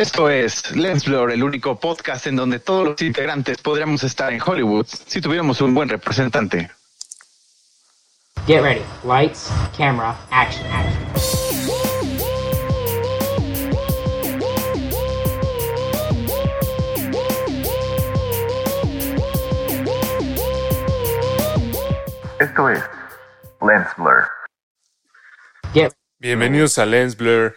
Esto es Lens Blur, el único podcast en donde todos los integrantes podríamos estar en Hollywood si tuviéramos un buen representante. Get ready. Lights, camera, action, action. Esto es Lens Blur. Bienvenidos a Lens Blur.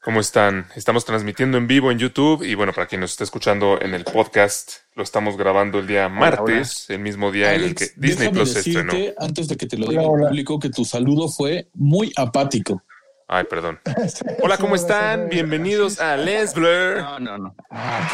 ¿Cómo están? Estamos transmitiendo en vivo en YouTube y bueno, para quien nos está escuchando en el podcast, lo estamos grabando el día martes, el mismo día en el que Disney Plus estrenó. antes de que te lo diga el público, que tu saludo fue muy apático. Ay, perdón. Hola, ¿cómo están? Bienvenidos a Lens Blur. No, no, no. Ah,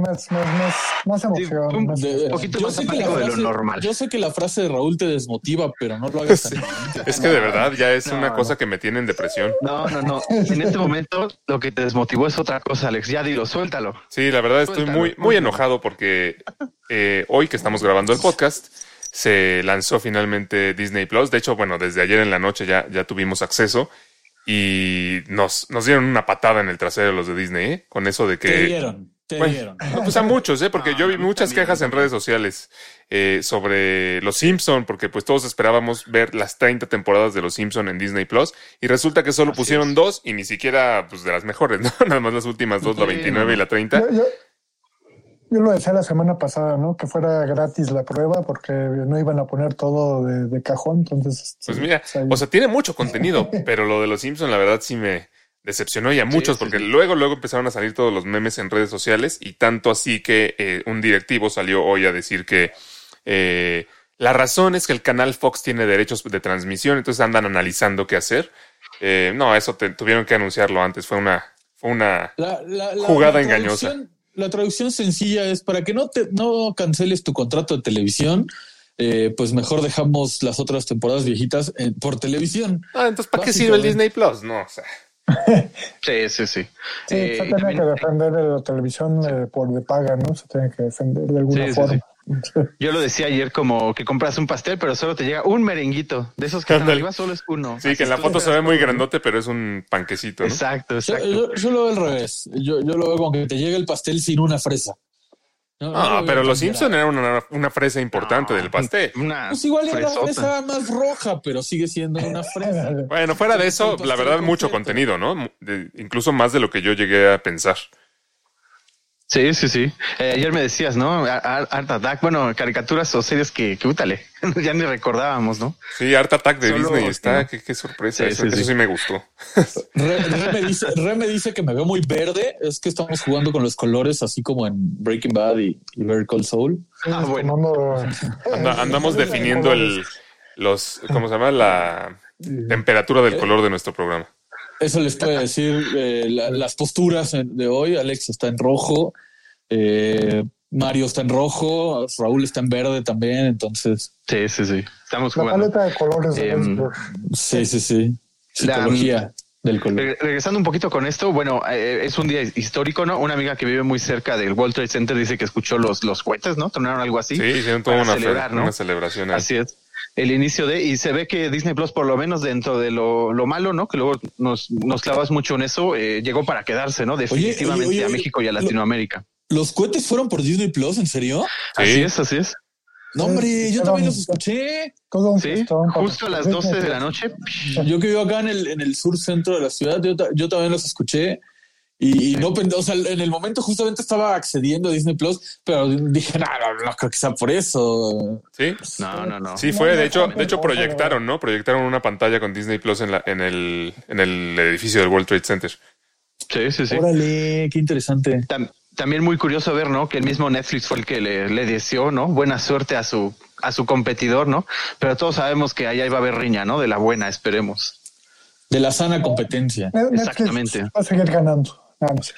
Más, más, más, más Sí, emoción. un más- De- poquito yo más sé que la apático de lo frase- normal. Yo sé que la frase de Raúl te desmotiva, pero no lo hagas tan Es que de verdad ya es No, una no. cosa que me tiene en depresión. No, no, no. En este momento lo que te desmotivó es otra cosa, Alex. Ya dilo, suéltalo. Sí, la verdad estoy Suéltalo, muy, muy enojado porque eh, hoy que estamos grabando el podcast se lanzó finalmente Disney Plus. De hecho, bueno, desde ayer en la noche ya, ya tuvimos acceso y nos, nos dieron una patada en el trasero los de Disney, ¿eh? Con eso de que... Te dieron, te Bueno, dieron. no, pues a muchos, ¿eh? Porque No, yo vi muchas también. quejas en redes sociales eh, sobre Los Simpson, porque pues todos esperábamos ver las 30 temporadas de Los Simpson en Disney Plus y resulta que solo Así pusieron es. dos y ni siquiera pues de las mejores, ¿no? Nada más las últimas dos, la Sí, 29 y no. la 30. Yo, yo- yo lo decía la semana pasada, ¿no? Que fuera gratis la prueba porque no iban a poner todo de, de cajón. Entonces, Pues sí, mira, ahí- o sea, tiene mucho contenido, pero lo de los Simpsons, la verdad, sí me decepcionó y a muchos, sí, porque sí. luego, luego empezaron a salir todos los memes en redes sociales y tanto así que eh, un directivo salió hoy a decir que eh, la razón es que el canal Fox tiene derechos de transmisión, entonces andan analizando qué hacer. Eh, no, eso te- tuvieron que anunciarlo antes, fue una, fue una, La, la- la- Jugada la engañosa. La traducción sencilla es para que no te no canceles tu contrato de televisión, eh, pues mejor dejamos las otras temporadas viejitas eh, por televisión. ah, entonces, ¿para qué sirve el Disney Plus? No, o sea, Sí, sí, sí. Sí, Eh, se tiene también- que defender de la televisión eh, por de paga, ¿no? Se tiene que defender de alguna Sí, sí, forma. Yo lo decía ayer como que compras un pastel, pero solo te llega un merenguito. De esos que están arriba solo es uno. sí, Así que en la foto se ve muy grandote, pero es un panquecito, ¿no? Exacto, Yo, exacto. yo- yo lo veo al revés. Yo, yo lo veo como que te llega el pastel sin una fresa. No, Ah, pero los Simpson eran una, una fresa importante del pastel. Una Pues igual era la fresota. fresa más roja, pero sigue siendo una fresa. Bueno, fuera de eso, la verdad, mucho contenido, ¿no? De- incluso más de lo que yo llegué a pensar. Sí, sí, sí. Eh, ayer me decías, ¿no? Ar- Ar- Art Attack, bueno, caricaturas o series que, que útale, ya ni recordábamos, ¿no? Sí, Art Attack de Solo- Disney está, qué, qué sorpresa. Sí, eso, sí, eso sí. sí me gustó. Re, Re me dice, Re me dice que me veo muy verde. Es que estamos jugando con los colores, así como en Breaking Bad y, y Very Cold Soul. Ah, bueno. Anda- andamos definiendo el, los, ¿cómo se llama? La temperatura del color de nuestro programa. Eso les puede decir eh, la- las posturas de hoy. Alex está en rojo, eh, Mario está en rojo, Raúl está en verde también. Entonces, Sí, sí, sí. Estamos La jugando. paleta de colores de Em, sí, sí, sí. Psicología del color. Re- Regresando un poquito con esto, bueno, eh, es un día histórico, ¿no? Una amiga que vive muy cerca del World Trade Center dice que escuchó los, los cohetes, ¿no? Tronaron algo así. Sí, hicieron toda una, fe- celebrar, ¿no? una celebración. ahí. Así es. El inicio de, y se ve que Disney Plus, por lo menos dentro de lo, lo malo, ¿no? Que luego nos, nos clavas mucho en eso, eh, llegó para quedarse, ¿no? Definitivamente oye, a oye, México y a lo- Latinoamérica. ¿Los cohetes fueron por Disney Plus? ¿En serio? Así es, así es. No, hombre, yo también los escuché. Todo un Sí, justo a las 12 de la noche. Yo que vivo acá en el, en el sur centro de la ciudad, yo, yo también los escuché y, y no pen- o sea, en el momento justamente estaba accediendo a Disney Plus, pero dije, no, no, no creo que sea por eso. Sí, No, no, no. sí fue. De hecho, de hecho proyectaron, ¿no? Proyectaron una pantalla con Disney Plus en, la, en, el, en el edificio del World Trade Center. Sí, sí, sí. Órale, qué interesante. Tam- también muy curioso ver, ¿no? Que el mismo Netflix fue el que le, le deseó, ¿no? Buena suerte a su, a su competidor, ¿no? Pero todos sabemos que allá iba a haber riña, ¿no? De la buena, esperemos. De la sana competencia. Netflix Exactamente. Va a seguir ganando. No, no sé.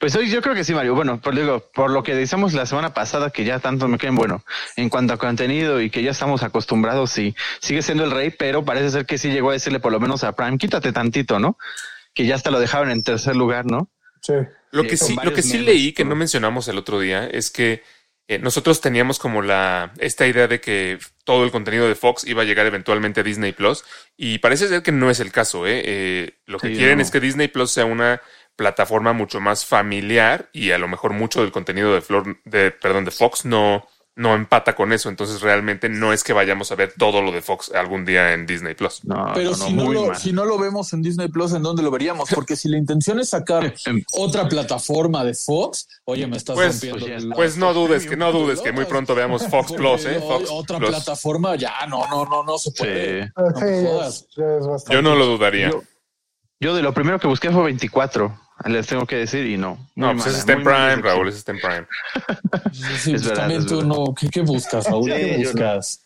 Pues hoy yo creo que sí, Mario. Bueno, por, digo, por lo que decíamos la semana pasada, que ya tanto me queden bueno en cuanto a contenido y que ya estamos acostumbrados, sí, sigue siendo el rey, pero parece ser que sí llegó a decirle por lo menos a Prime, quítate tantito, ¿no? Que ya hasta lo dejaron en tercer lugar, ¿no? Sí. Lo que con sí, lo que sí memes, leí que ¿no? no mencionamos el otro día es que eh, nosotros teníamos como la esta idea de que todo el contenido de Fox iba a llegar eventualmente a Disney Plus y parece ser que no es el caso. ¿eh? Eh, lo que Sí, quieren no. es que Disney Plus sea una plataforma mucho más familiar y a lo mejor mucho del contenido de Flor, de perdón de Fox no no empata con eso. Entonces realmente no es que vayamos a ver todo lo de Fox algún día en Disney Plus. No, Pero no, no, si, no lo, si no lo vemos en Disney Plus, ¿en dónde lo veríamos? Porque si la intención es sacar otra plataforma de Fox, oye, me estás Pues, rompiendo. pues, la- Pues no dudes que no dudes que muy pronto veamos Fox Plus, ¿eh? Fox otra Plus. plataforma, ya no, no, no, no se puede. Sí. No sí, me ya jodas. es, ya es bastante. Yo no lo dudaría. Yo, yo de lo primero que busqué fue 24, les tengo que decir, y no. no, pues mala, está en Prime. Raúl, ese está en Prime. Sí, sí, Es verdad, también es tú verdad. no. ¿Qué, qué buscas, Raúl? Sí, ¿Qué no. buscas?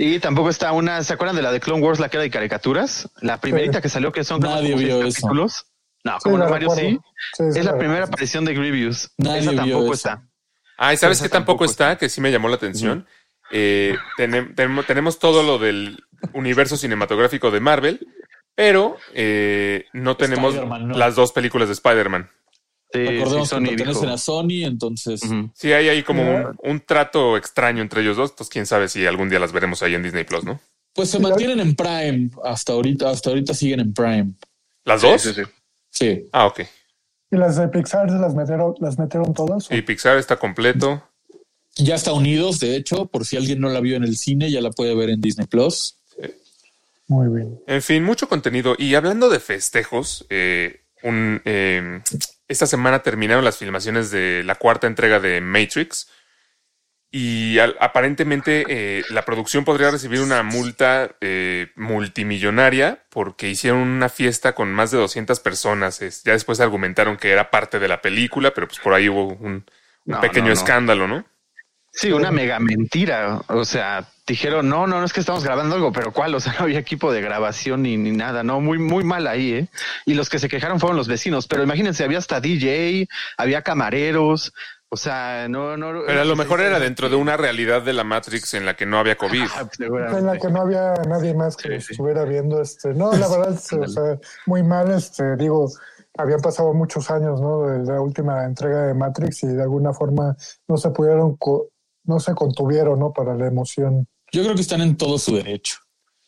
Y tampoco está una, ¿se acuerdan de la de Clone Wars, la que era de caricaturas? La primerita que salió, que son Nadie como seis vio eso. capítulos. No, Sí, como la no, Mario sí. Es la la primera aparición de Grievous. Nadie Esa vio tampoco eso. está. Ah, ¿y sabes qué tampoco está? Que sí me llamó la atención. Eh, tenem- tenem- tenemos todo lo del universo cinematográfico de Marvel, pero eh, no tenemos no. las dos películas de Spider-Man. Sí, Recordemos sí, que Sony pertenecen a Sony, entonces. Ujú. Sí, hay ahí como un, un trato extraño entre ellos dos. Entonces, quién sabe si algún día las veremos ahí en Disney Plus, ¿no? Pues se mantienen en Prime hasta ahorita, hasta ahorita siguen en Prime. ¿Las dos? Sí, sí, sí. Sí. Ah, ok. ¿Y las de Pixar se las metieron, las metieron todas? Y Pixar está completo. Ya está unidos, de hecho, por si alguien no la vio en el cine, ya la puede ver en Disney Plus. Muy bien. En fin, mucho contenido. Y hablando de festejos, eh, un, eh, esta semana terminaron las filmaciones de la cuarta entrega de Matrix. Y al- aparentemente eh, la producción podría recibir una multa eh, multimillonaria porque hicieron una fiesta con más de 200 personas. Es- ya después argumentaron que era parte de la película, pero pues por ahí hubo un, un No, pequeño no, no. escándalo, ¿no? Sí, una mega mentira. O sea, dijeron, no, no, no es que estamos grabando algo, pero ¿cuál? O sea, no había equipo de grabación ni, ni nada. No, muy, muy mal ahí, ¿eh? Y los que se quejaron fueron los vecinos. Pero imagínense, había hasta DJ, había camareros. O sea, no, no. Pero a lo mejor era dentro de una realidad de la Matrix en la que no había COVID. Ah, En la que no había nadie más que Sí, estuviera viendo. Este, no, la verdad, es, o sea, muy mal. Este, digo, habían pasado muchos años, ¿no? De la última entrega de Matrix y de alguna forma no se pudieron, co- no se contuvieron, ¿no? Para la emoción. Yo creo que están en todo su derecho.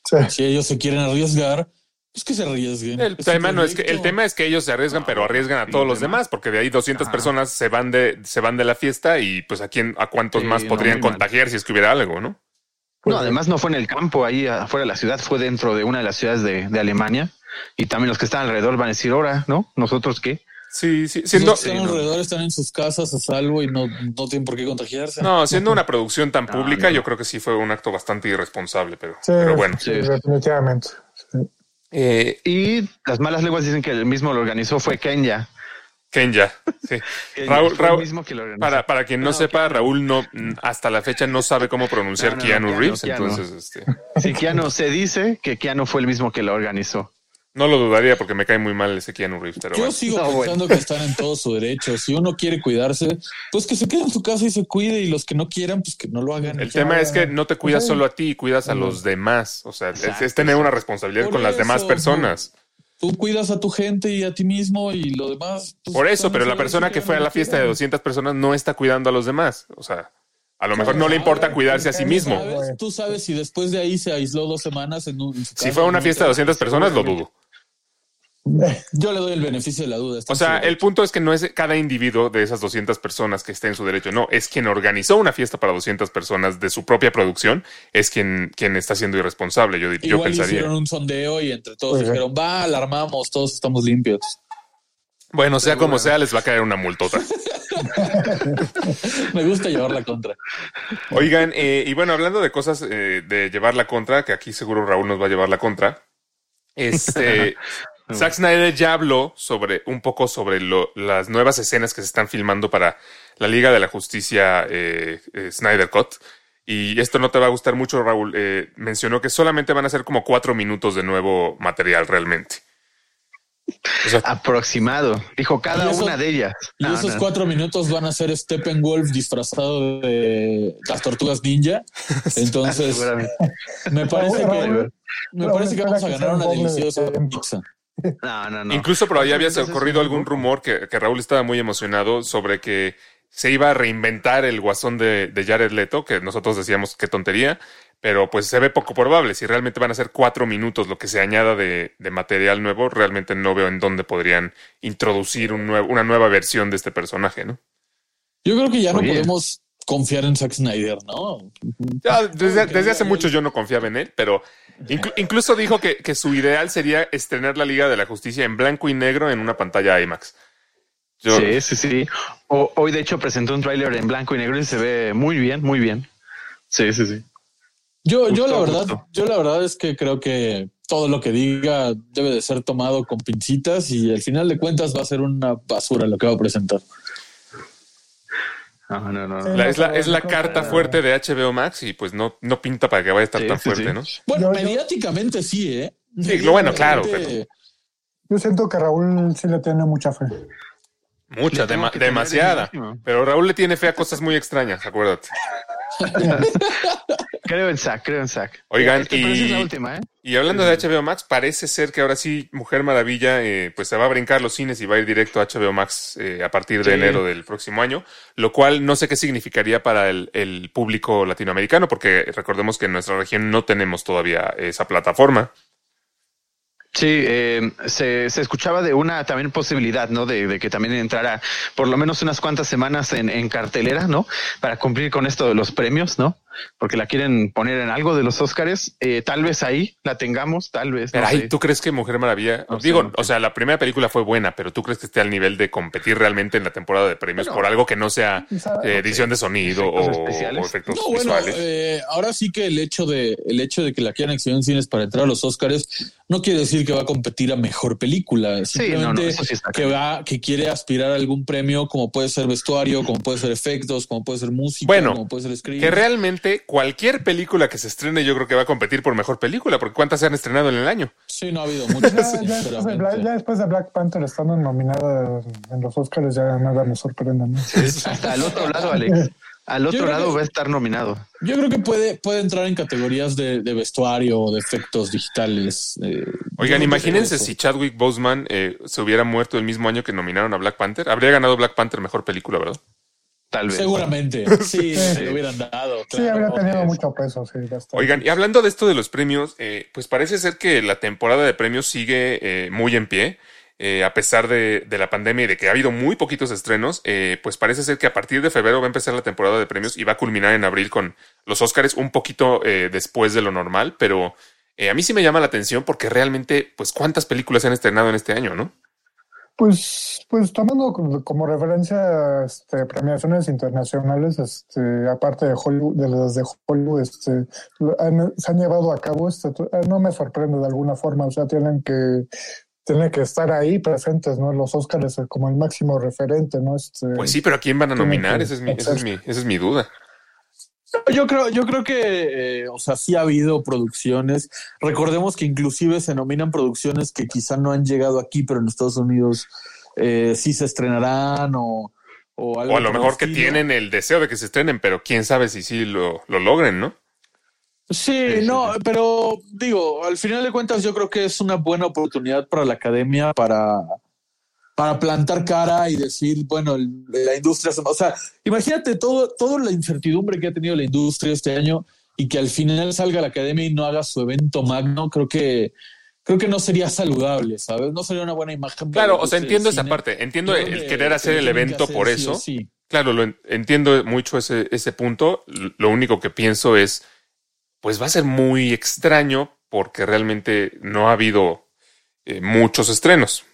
Sí. Si ellos se quieren arriesgar, pues que se arriesguen. El tema no es que el tema es que ellos se arriesgan, pero arriesgan a todos los demás, porque de ahí 200 personas se van de se van de la fiesta y pues a quién a cuántos Sí, más no, podrían mal. contagiar si es que hubiera algo, ¿no? No, además no fue en el campo, ahí afuera de la ciudad, fue dentro de una de las ciudades de, de Alemania. Y también los que están alrededor van a decir, ahora, ¿no? ¿Nosotros qué? Sí, sí, Los siendo que están Sí, no. alrededor están en sus casas a salvo y no, no tienen por qué contagiarse. no, siendo una producción tan No, pública, no. yo creo que sí fue un acto bastante irresponsable, pero, Sí, pero bueno. sí, definitivamente. Sí. Eh, Y las malas lenguas dicen que el mismo lo organizó fue Kenya. Kenya, sí. Kenya Raúl, Raúl, mismo que lo organizó. Para, para quien no, No, sepa, Keanu. Raúl no hasta la fecha no sabe cómo pronunciar No, no, no, Keanu Keanu, Reeves, Keanu. entonces este, Sí, Keanu se dice que Keanu fue el mismo que lo organizó. No lo dudaría porque me cae muy mal ese Keanu Reeves, pero Yo bueno. sigo No, bueno. pensando que están en todo su derecho. Si uno quiere cuidarse, pues que se quede en su casa y se cuide. Y los que no quieran, pues que no lo hagan. El tema es que no te cuidas solo a ti, cuidas a los demás. O sea, es, Exacto, es tener una responsabilidad Por con las demás personas. Tú cuidas a tu gente y a ti mismo y lo demás. pues, Por eso, pero la persona que fue a la fiesta de quieran. 200 personas no está cuidando a los demás. O sea, a lo mejor no le importa cuidarse a sí mismo. Tú sabes si después de ahí se aisló dos semanas en, un, en su Si fue una ¿no? fiesta de 200 personas, lo dudo. Yo le doy el beneficio de la duda. O sea, el punto es que no es cada individuo de esas 200 personas que esté en su derecho, no, es quien organizó una fiesta para 200 personas de su propia producción, es quien, quien está siendo irresponsable, yo, yo Igual pensaría. hicieron un sondeo y entre todos dijeron, va, alarmamos, todos estamos limpios. Bueno, sea como sea, les va a caer una multota. Me gusta llevar la contra. Oigan, eh, y bueno, hablando de cosas eh, de llevar la contra, que aquí seguro Raúl nos va a llevar la contra. Este Zack Snyder ya habló sobre un poco sobre lo- las nuevas escenas que se están filmando para la Liga de la Justicia eh, eh, Snyder Cut. Y esto no te va a gustar mucho, Raúl. Eh, mencionó que solamente van a ser como cuatro minutos de nuevo material realmente. O sea, Aproximado. Dijo cada eso- una de ellas. Y No, esos no. cuatro minutos van a ser Steppenwolf disfrazado de las tortugas ninja. Entonces, me parece que, me parece que vamos a ganar una deliciosa pizza. No, no, no. Incluso por ahí había Entonces, un algún rumor que, que Raúl estaba muy emocionado sobre que se iba a reinventar el guasón de, de Jared Leto, que nosotros decíamos qué tontería, pero pues se ve poco probable. Si realmente van a ser cuatro minutos lo que se añada de, de material nuevo, realmente no veo en dónde podrían introducir un nuevo, una nueva versión de este personaje, ¿no? Yo creo que ya no Oye. podemos confiar en Zack Snyder, ¿no? Ya, desde, hace mucho yo no confiaba en él, pero inclu- incluso dijo que, que su ideal sería estrenar la Liga de la Justicia en blanco y negro en una pantalla IMAX. Yo, Sí, sí, sí. O- hoy, de hecho, presentó un tráiler en blanco y negro y se ve muy bien, muy bien. Sí, sí, sí. Yo, yo la verdad, justo. yo la verdad es que creo que todo lo que diga debe de ser tomado con pincitas y al final de cuentas va a ser una basura lo que va a presentar. No, no, no. Sí. la- es la, es la carta fuerte de HBO Max y pues no, no pinta para que vaya a estar Sí, tan sí, fuerte, sí. ¿no? Bueno, mediáticamente sí, ¿eh? Sí, lo bueno, claro, Mediáticamente- Yo siento que Raúl sí le tiene mucha fe. Mucha, demasiada. Pero Raúl le tiene fe a cosas muy extrañas, acuérdate. Creo en Zack, creo en Zack. Oigan, Este, esa es la y, última, ¿eh? y hablando de HBO Max, parece ser que ahora sí Mujer Maravilla eh, pues se va a brincar los cines y va a ir directo a HBO Max eh, a partir de Sí. enero del próximo año, lo cual no sé qué significaría para el, el público latinoamericano, porque recordemos que en nuestra región no tenemos todavía esa plataforma. Sí, eh, se, se escuchaba de una también posibilidad, ¿no? De, de que también entrara por lo menos unas cuantas semanas en, en cartelera, ¿no? Para cumplir con esto de los premios, ¿no? Porque la quieren poner en algo de los Óscares. Eh, tal vez ahí la tengamos, tal vez. Pero no sé. ¿tú crees que Mujer Maravilla? No sé, digo, no o sea, la primera película fue buena, pero ¿tú crees que esté al nivel de competir realmente en la temporada de premios Bueno, por algo que no sea eh, edición de sonido Efectos o, especiales. o efectos No, bueno, visuales? eh, ahora sí que el hecho de el hecho de que la quieran exhibir en cines para entrar a los Oscars no quiere decir que va a competir a mejor película. Sí, no, Simplemente sí está que va, que quiere aspirar a algún premio, como puede ser vestuario, como puede ser efectos, como puede ser música, Bueno, como puede ser screen. Que realmente cualquier película que se estrene yo creo que va a competir por mejor película, porque ¿cuántas se han estrenado en el año? Sí, no ha habido muchas. Ya, ya después de Black, ya después de Black Panther estando nominada en los Oscars ya nada me sorprende. ¿no? Al otro lado, Alex. Al otro lado que- va a estar nominado. Yo creo que puede, puede entrar en categorías de, de vestuario o de efectos digitales. eh, Oigan, imagínense si Chadwick Boseman eh, se hubiera muerto el mismo año que nominaron a Black Panther. Habría ganado Black Panther mejor película, ¿verdad? Tal vez. Seguramente. Sí, Sí. se lo hubieran dado. Sí, habría tenido mucho peso, sí. bastante. Oigan, y hablando de esto de los premios, eh, pues parece ser que la temporada de premios sigue eh, muy en pie. eh, a pesar de, de la pandemia y de que ha habido muy poquitos estrenos, eh, pues parece ser que a partir de febrero va a empezar la temporada de premios y va a culminar en abril con los Óscares un poquito eh, después de lo normal, pero eh, a mí sí me llama la atención porque realmente, pues, ¿cuántas películas se han estrenado en este año, no? Pues, pues tomando como, como referencia este, premiaciones internacionales, este, aparte de Hollywood, de las de Hollywood, este, han- se han llevado a cabo, este, eh, no me sorprende de alguna forma, o sea, tienen que, tienen que estar ahí presentes, ¿no? Los Óscares como el máximo referente, ¿no? Este, Pues sí, pero ¿a quién van a nominar? que Esa es mi, esa es mi, esa es mi duda. Yo creo, yo creo que, eh, o sea, sí ha habido producciones. Recordemos que inclusive se nominan producciones que quizá no han llegado aquí, pero en Estados Unidos eh, sí se estrenarán o, o algo. O a lo mejor que tienen el deseo de que se estrenen, pero quién sabe si sí lo, lo logren, ¿no? Sí, no, pero digo, al final de cuentas yo creo que es una buena oportunidad para la academia para, para plantar cara y decir, bueno, la industria, o sea, imagínate todo, toda la incertidumbre que ha tenido la industria este año y que al final salga la academia y no haga su evento magno, creo que creo que no sería saludable, ¿sabes? No sería una buena imagen. Claro, la o sea, entiendo esa cine. parte. Entiendo creo el que- querer que hacer el evento hacer por sí eso. sí. Claro, lo en- entiendo mucho ese, ese punto. Lo único que pienso es, pues va a ser muy extraño porque realmente no ha habido eh, muchos estrenos.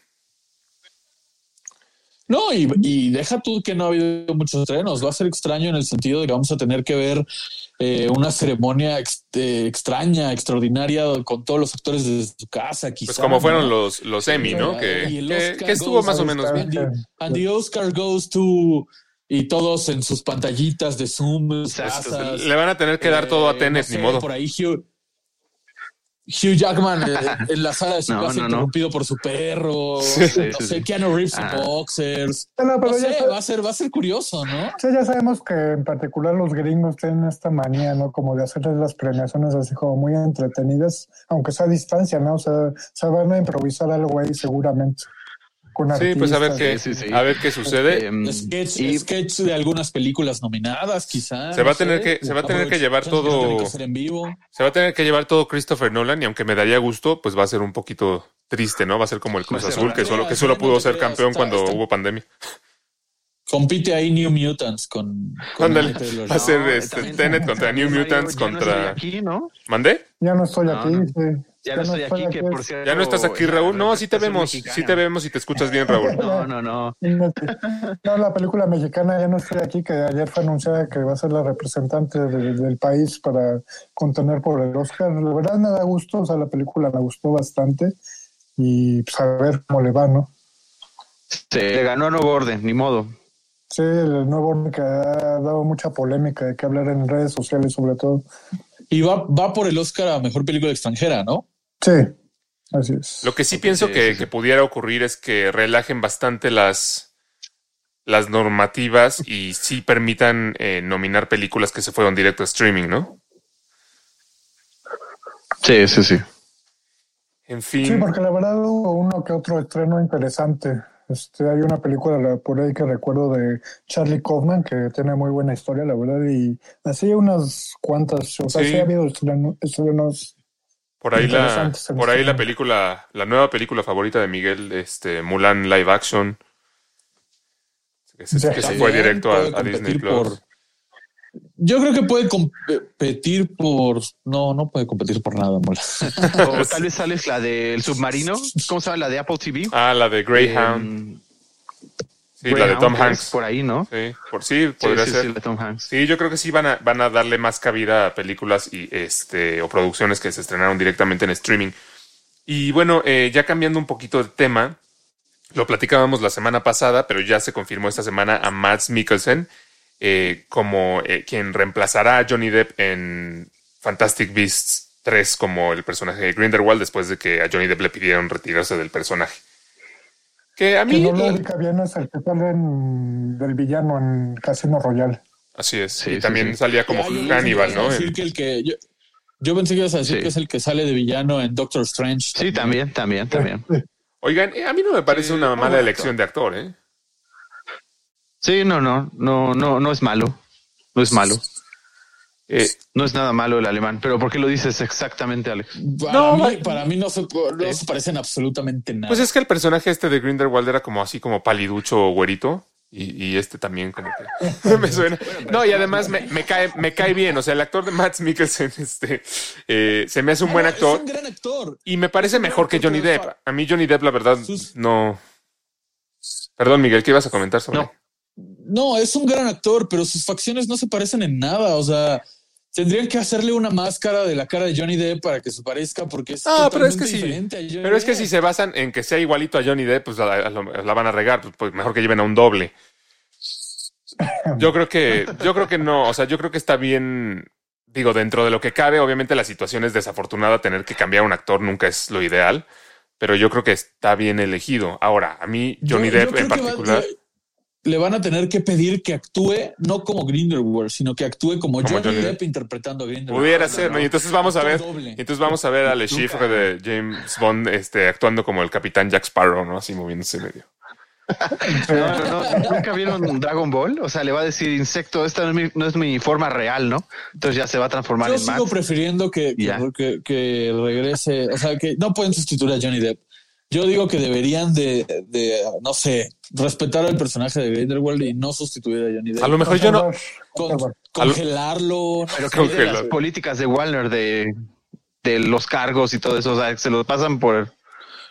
No, y, y deja tú que no ha habido muchos estrenos. Va a ser extraño en el sentido de que vamos a tener que ver eh, una ceremonia ex- eh, extraña, extraordinaria, con todos los actores desde su casa, quizá. Pues como fueron ¿no? los, los Emmy, ¿no? Que, estuvo más o menos bien. And the, Oscar goes to... Y todos en sus pantallitas de Zoom, casas. Le van a tener que dar todo a Eh, Tenet, no sé, ni modo. Por ahí Hugh, Hugh Jackman eh, en la sala de su No, casa no, no. interrumpido por su perro. Sí, no sí, sé, sí. Keanu Reeves Ah. en boxers. Pero No sé, va a ser, va a ser curioso, ¿no? Sí, ya sabemos que en particular los gringos tienen esta manía, ¿no? Como de hacerles las premiaciones así como muy entretenidas, aunque sea a distancia, ¿no? O sea, se van a improvisar algo ahí seguramente. Con Sí, pues a ver qué, Sí, sí, sí. a ver qué sucede. Em, Sketch, y- sketch de algunas películas nominadas, quizás. Se va a tener que- se va a tener que llevar todo- en vivo. Se va a tener que llevar todo Christopher Nolan y aunque me daría gusto, pues va a ser un poquito triste, ¿no? Va a ser como el Cruz ser Azul, que solo, que solo pudo ser creas, campeón está- cuando está- hubo pandemia. Compite ahí New Mutants con. con Ándale, va a ser No, este, Tenet contra New Mutants ya no contra... estoy aquí, ¿no? ¿Mandé? Ya no estoy No, aquí. no. sí. Ya no estoy aquí, que por cierto. ¿Ya no estás aquí, Raúl? No, sí te vemos, sí te vemos y te escuchas bien, Raúl. No, no, no. No, la película mexicana ya no estoy aquí, que ayer fue anunciada que va a ser la representante de- del país para contener por el Oscar. La verdad me da gusto, o sea, la película me gustó bastante y pues a ver cómo le va, ¿no? Se le ganó a Nuevo Orden, ni modo. Sí, el nuevo orden que ha dado mucha polémica de que hablar en redes sociales sobre todo. Y va, va por el Oscar a mejor película extranjera, ¿no? Sí, así es. Lo que sí pienso Sí, que, sí, sí. que pudiera ocurrir es que relajen bastante las, las normativas y sí permitan eh, nominar películas que se fueron directo a streaming, ¿no? Sí, sí, sí. En fin. Sí, porque la verdad hubo uno que otro estreno interesante. Este, hay una película la- por ahí que recuerdo de Charlie Kaufman que tiene muy buena historia, la verdad, y así unas cuantas, o sea, Sí. sí, ha habido estreno- estrenos. Por ahí la, por ahí la película, la nueva película favorita de Miguel, este Mulan Live Action, que se, que se fue directo a, a Disney Plus. por- Yo creo que puede competir por. No, no puede competir por nada, Mola. O tal vez sales la del submarino. ¿Cómo se llama? La de Apple TV. Ah, la de Greyhound, Em, sí, la de Tom Hanks. Por ahí, ¿no? Sí, por sí, podría sí, ser. sí, Tom Hanks. Sí, yo creo que sí van a, van a darle más cabida a películas y este o producciones que se estrenaron directamente en streaming. Y bueno, eh, ya cambiando un poquito de tema, lo platicábamos la semana pasada, pero ya se confirmó esta semana a Mads Mikkelsen eh, como eh, quien reemplazará a Johnny Depp en Fantastic Beasts 3 como el personaje de Grindelwald después de que a Johnny Depp le pidieron retirarse del personaje. Que a Que mí... no lo eh, ubica bien es el que sale en- del villano en Casino Royale. así es. Sí, y sí, también sí. salía como Ah, yo pensé que Hannibal, ibas a ¿no? decir que el que- yo, yo pensé que ibas a decir Sí. que es el que sale de villano en Doctor Strange. Sí, también, también, también. Oigan, eh, a mí no me parece una mala elección de actor, ¿eh? Sí, no, no, no, no, no es malo. No es malo. Eh, No es nada malo el alemán. Pero ¿por qué lo dices exactamente, Alex? Para, No, mí, para mí no se, no se parecen absolutamente nada. pues es que el personaje este de Grindelwald era como así como paliducho o güerito. Y, y este también como que me suena. No, y además me, me cae, me cae bien. O sea, el actor de Matt Mikkelsen este, eh, se me hace un buen Ah, actor. Es un gran actor. Y me parece mejor que Johnny Depp. A mí Johnny Depp, la verdad, no... Perdón, Miguel, ¿qué ibas a comentar sobre? No. No, es un gran actor, pero sus facciones no se parecen en nada. O sea, tendrían que hacerle una máscara de la cara de Johnny Depp para que se parezca, porque es Ah, pero es totalmente que sí. diferente a Johnny Pero es que Depp. si se basan en que sea igualito a Johnny Depp, pues la, la- la van a regar. Pues, pues mejor que lleven a un doble. Yo creo que, yo creo que no. O sea, yo creo que está bien. Digo, dentro de lo que cabe, obviamente la situación es desafortunada. Tener que cambiar a un actor nunca es lo ideal. Pero yo creo que está bien elegido. Ahora, a mí, Johnny yo Depp en particular. Le van a tener que pedir que actúe no como Grindelwald, sino que actúe como, Como Johnny, Johnny Depp interpretando a Grindelwald. Pudiera ser, ¿no? Y entonces vamos a ver. Doble. Entonces vamos a ver a Le Chiffre de James Bond este, actuando como el capitán Jack Sparrow, ¿no? Así moviéndose medio. No, no, no, nunca vieron Dragon Ball. O sea, le va a decir insecto, esta no es mi, no es mi forma real, ¿no? Entonces ya se va a transformar Yo en sigo Max. prefiriendo que, que, Ya. que- que regrese, o sea, que no pueden sustituir a Johnny Depp. Yo digo que deberían de, de, no sé, respetar al personaje de Grindelwald y no sustituir a Johnny Depp. A lo mejor yo no. Con- congelarlo. no Pero sé, que Congelar. las políticas de Walner de, de los cargos y todo eso, o sea, se lo pasan por.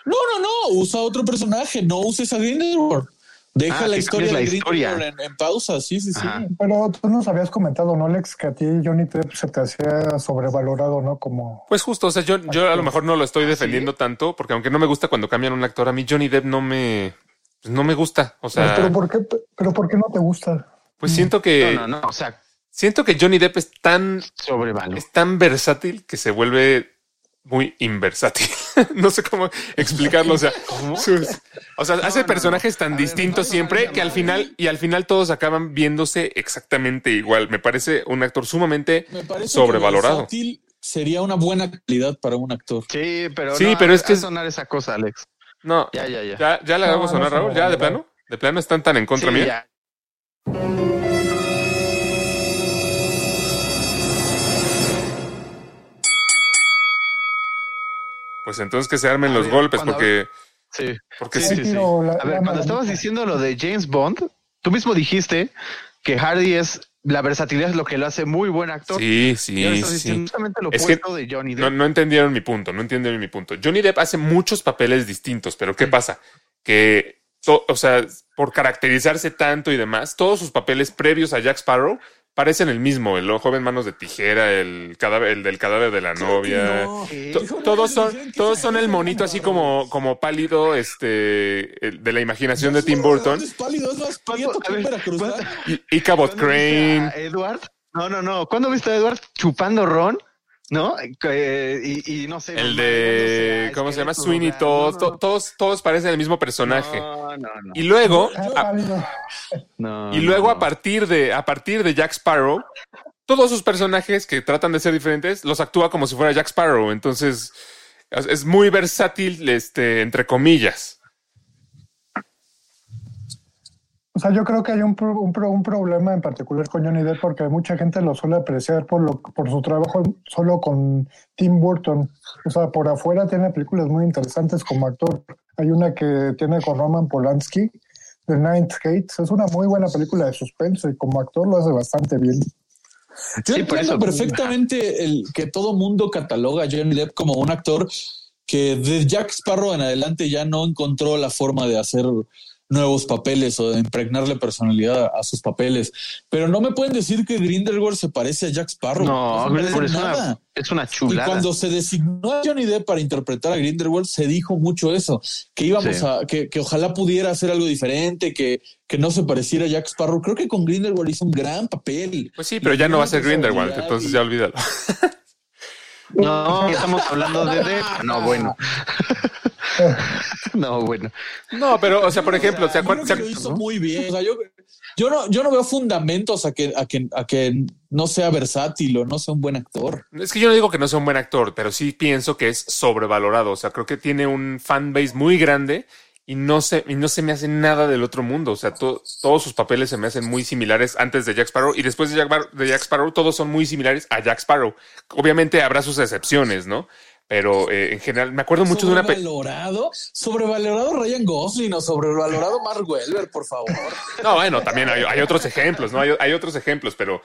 No, no, no, usa otro personaje, no uses a Grindelwald. Deja Ah, la historia la historia. En, en pausa, sí, sí, sí. Ajá. Pero tú nos habías comentado, ¿no, Alex? Que a ti Johnny Depp se te hacía sobrevalorado, ¿no? Como... Pues justo, o sea, yo, yo a lo mejor no lo Ah, estoy defendiendo tanto, porque aunque no me gusta cuando cambian un actor, a mí Johnny Depp no me, pues no me gusta. O sea, pero, ¿por qué, pero ¿por qué no te gusta? pues siento que, No, no, no. O sea, siento que Johnny Depp es tan, sobrevalor. es tan versátil que se vuelve muy inversátil. no sé cómo explicarlo. O sea, sus- o sea, hace no, personajes tan ver, distintos no, siempre no, que al final, y al final todos acaban viéndose exactamente igual. Me parece un actor sumamente Me parece sobrevalorado. sería una buena calidad para un actor. Sí, pero Sí, no, pero es que sonar esa cosa, Alex. No, Ya, ya, ya. ya, ya No, no sonar, Raúl, ya de no. plano. De plano están tan en contra Sí, mía. ya. Pues entonces que se armen A los ver, golpes, porque, Sí. porque Sí, sí. sí, sí. tiro la- A ver, cuando estabas diciendo lo de James Bond, tú mismo dijiste que Hardy es la versatilidad es lo que lo hace muy buen actor. Sí, sí, sí. lo Es opuesto de Johnny No, Depp. no entendieron mi punto, no entendieron mi punto. Johnny Depp hace muchos papeles distintos, pero ¿qué pasa? Que, to- o sea, por caracterizarse tanto y demás, todos sus papeles previos a Jack Sparrow parecen el mismo, el joven manos de tijera, el cadáver, el del cadáver de la novia. No. Todos son, todos son el monito así como, como pálido, este, el de la imaginación de Tim Burton. Es pálido, es más prieto ¿Cuándo- que a un ver, veracruzano. ¿cuándo- Y, y Cabot ¿Cuándo viste a Crane. Edward? No, no, no. ¿Cuándo viste a Edward chupando ron? ¿No? Eh, y, y no sé. El de, no sé, ¿cómo se llama? Sweeney. Todd. No, To- no, Todos, todos parecen el mismo personaje. No, no, no. Y luego, a- pálido. No, y luego no, a partir de, a partir de Jack Sparrow, todos sus personajes que tratan de ser diferentes, los actúa como si fuera Jack Sparrow. Entonces, es es muy versátil, este, entre comillas. O sea, yo creo que hay un, pro- un, pro- un problema en particular con Johnny Depp porque mucha gente lo suele apreciar por, lo, por su trabajo solo con Tim Burton. O sea, por afuera tiene películas muy interesantes como actor. Hay una que tiene con Roman Polanski, The Ninth Gate. Es una muy buena película de suspenso y como actor lo hace bastante bien. Yo Sí, entiendo eso- perfectamente el que todo mundo cataloga a Johnny Depp como un actor que de Jack Sparrow en adelante ya no encontró la forma de hacer nuevos papeles o de impregnarle personalidad a sus papeles. Pero no me pueden decir que Grindelwald se parece a Jack Sparrow. No, Grindelwald es nada. una, es una Y chulada. cuando se designó a Johnny Depp para interpretar a Grindelwald, se dijo mucho eso, que íbamos Sí. a, que, que ojalá pudiera hacer algo diferente, que, que no se pareciera a Jack Sparrow. Creo que con Grindelwald hizo un gran papel. Pues sí, pero Y ya no va a ser Grindelwald, entonces y- ya olvídalo. No, estamos hablando de Depp. No, bueno. no, bueno. No, pero, o sea, por ejemplo, ¿se Yo creo acuerdan? que lo hizo muy bien. O sea, yo, yo no, yo no veo fundamentos a que, a que, a que no sea versátil o no sea un buen actor. Es que yo no digo que no sea un buen actor, pero sí pienso que es sobrevalorado. O sea, creo que tiene un fanbase muy grande y no se, y no se me hace nada del otro mundo. O sea, to- todos sus papeles se me hacen muy similares antes de Jack Sparrow y después de Jack, Bar- de Jack Sparrow, todos son muy similares a Jack Sparrow. Obviamente habrá sus excepciones, ¿no? Pero eh, en general, me acuerdo mucho de una Sobrevalorado, sobrevalorado Ryan Gosling o sobrevalorado Mark Webber, por favor. No, bueno, también hay, hay otros ejemplos, ¿no? Hay, hay otros ejemplos, pero,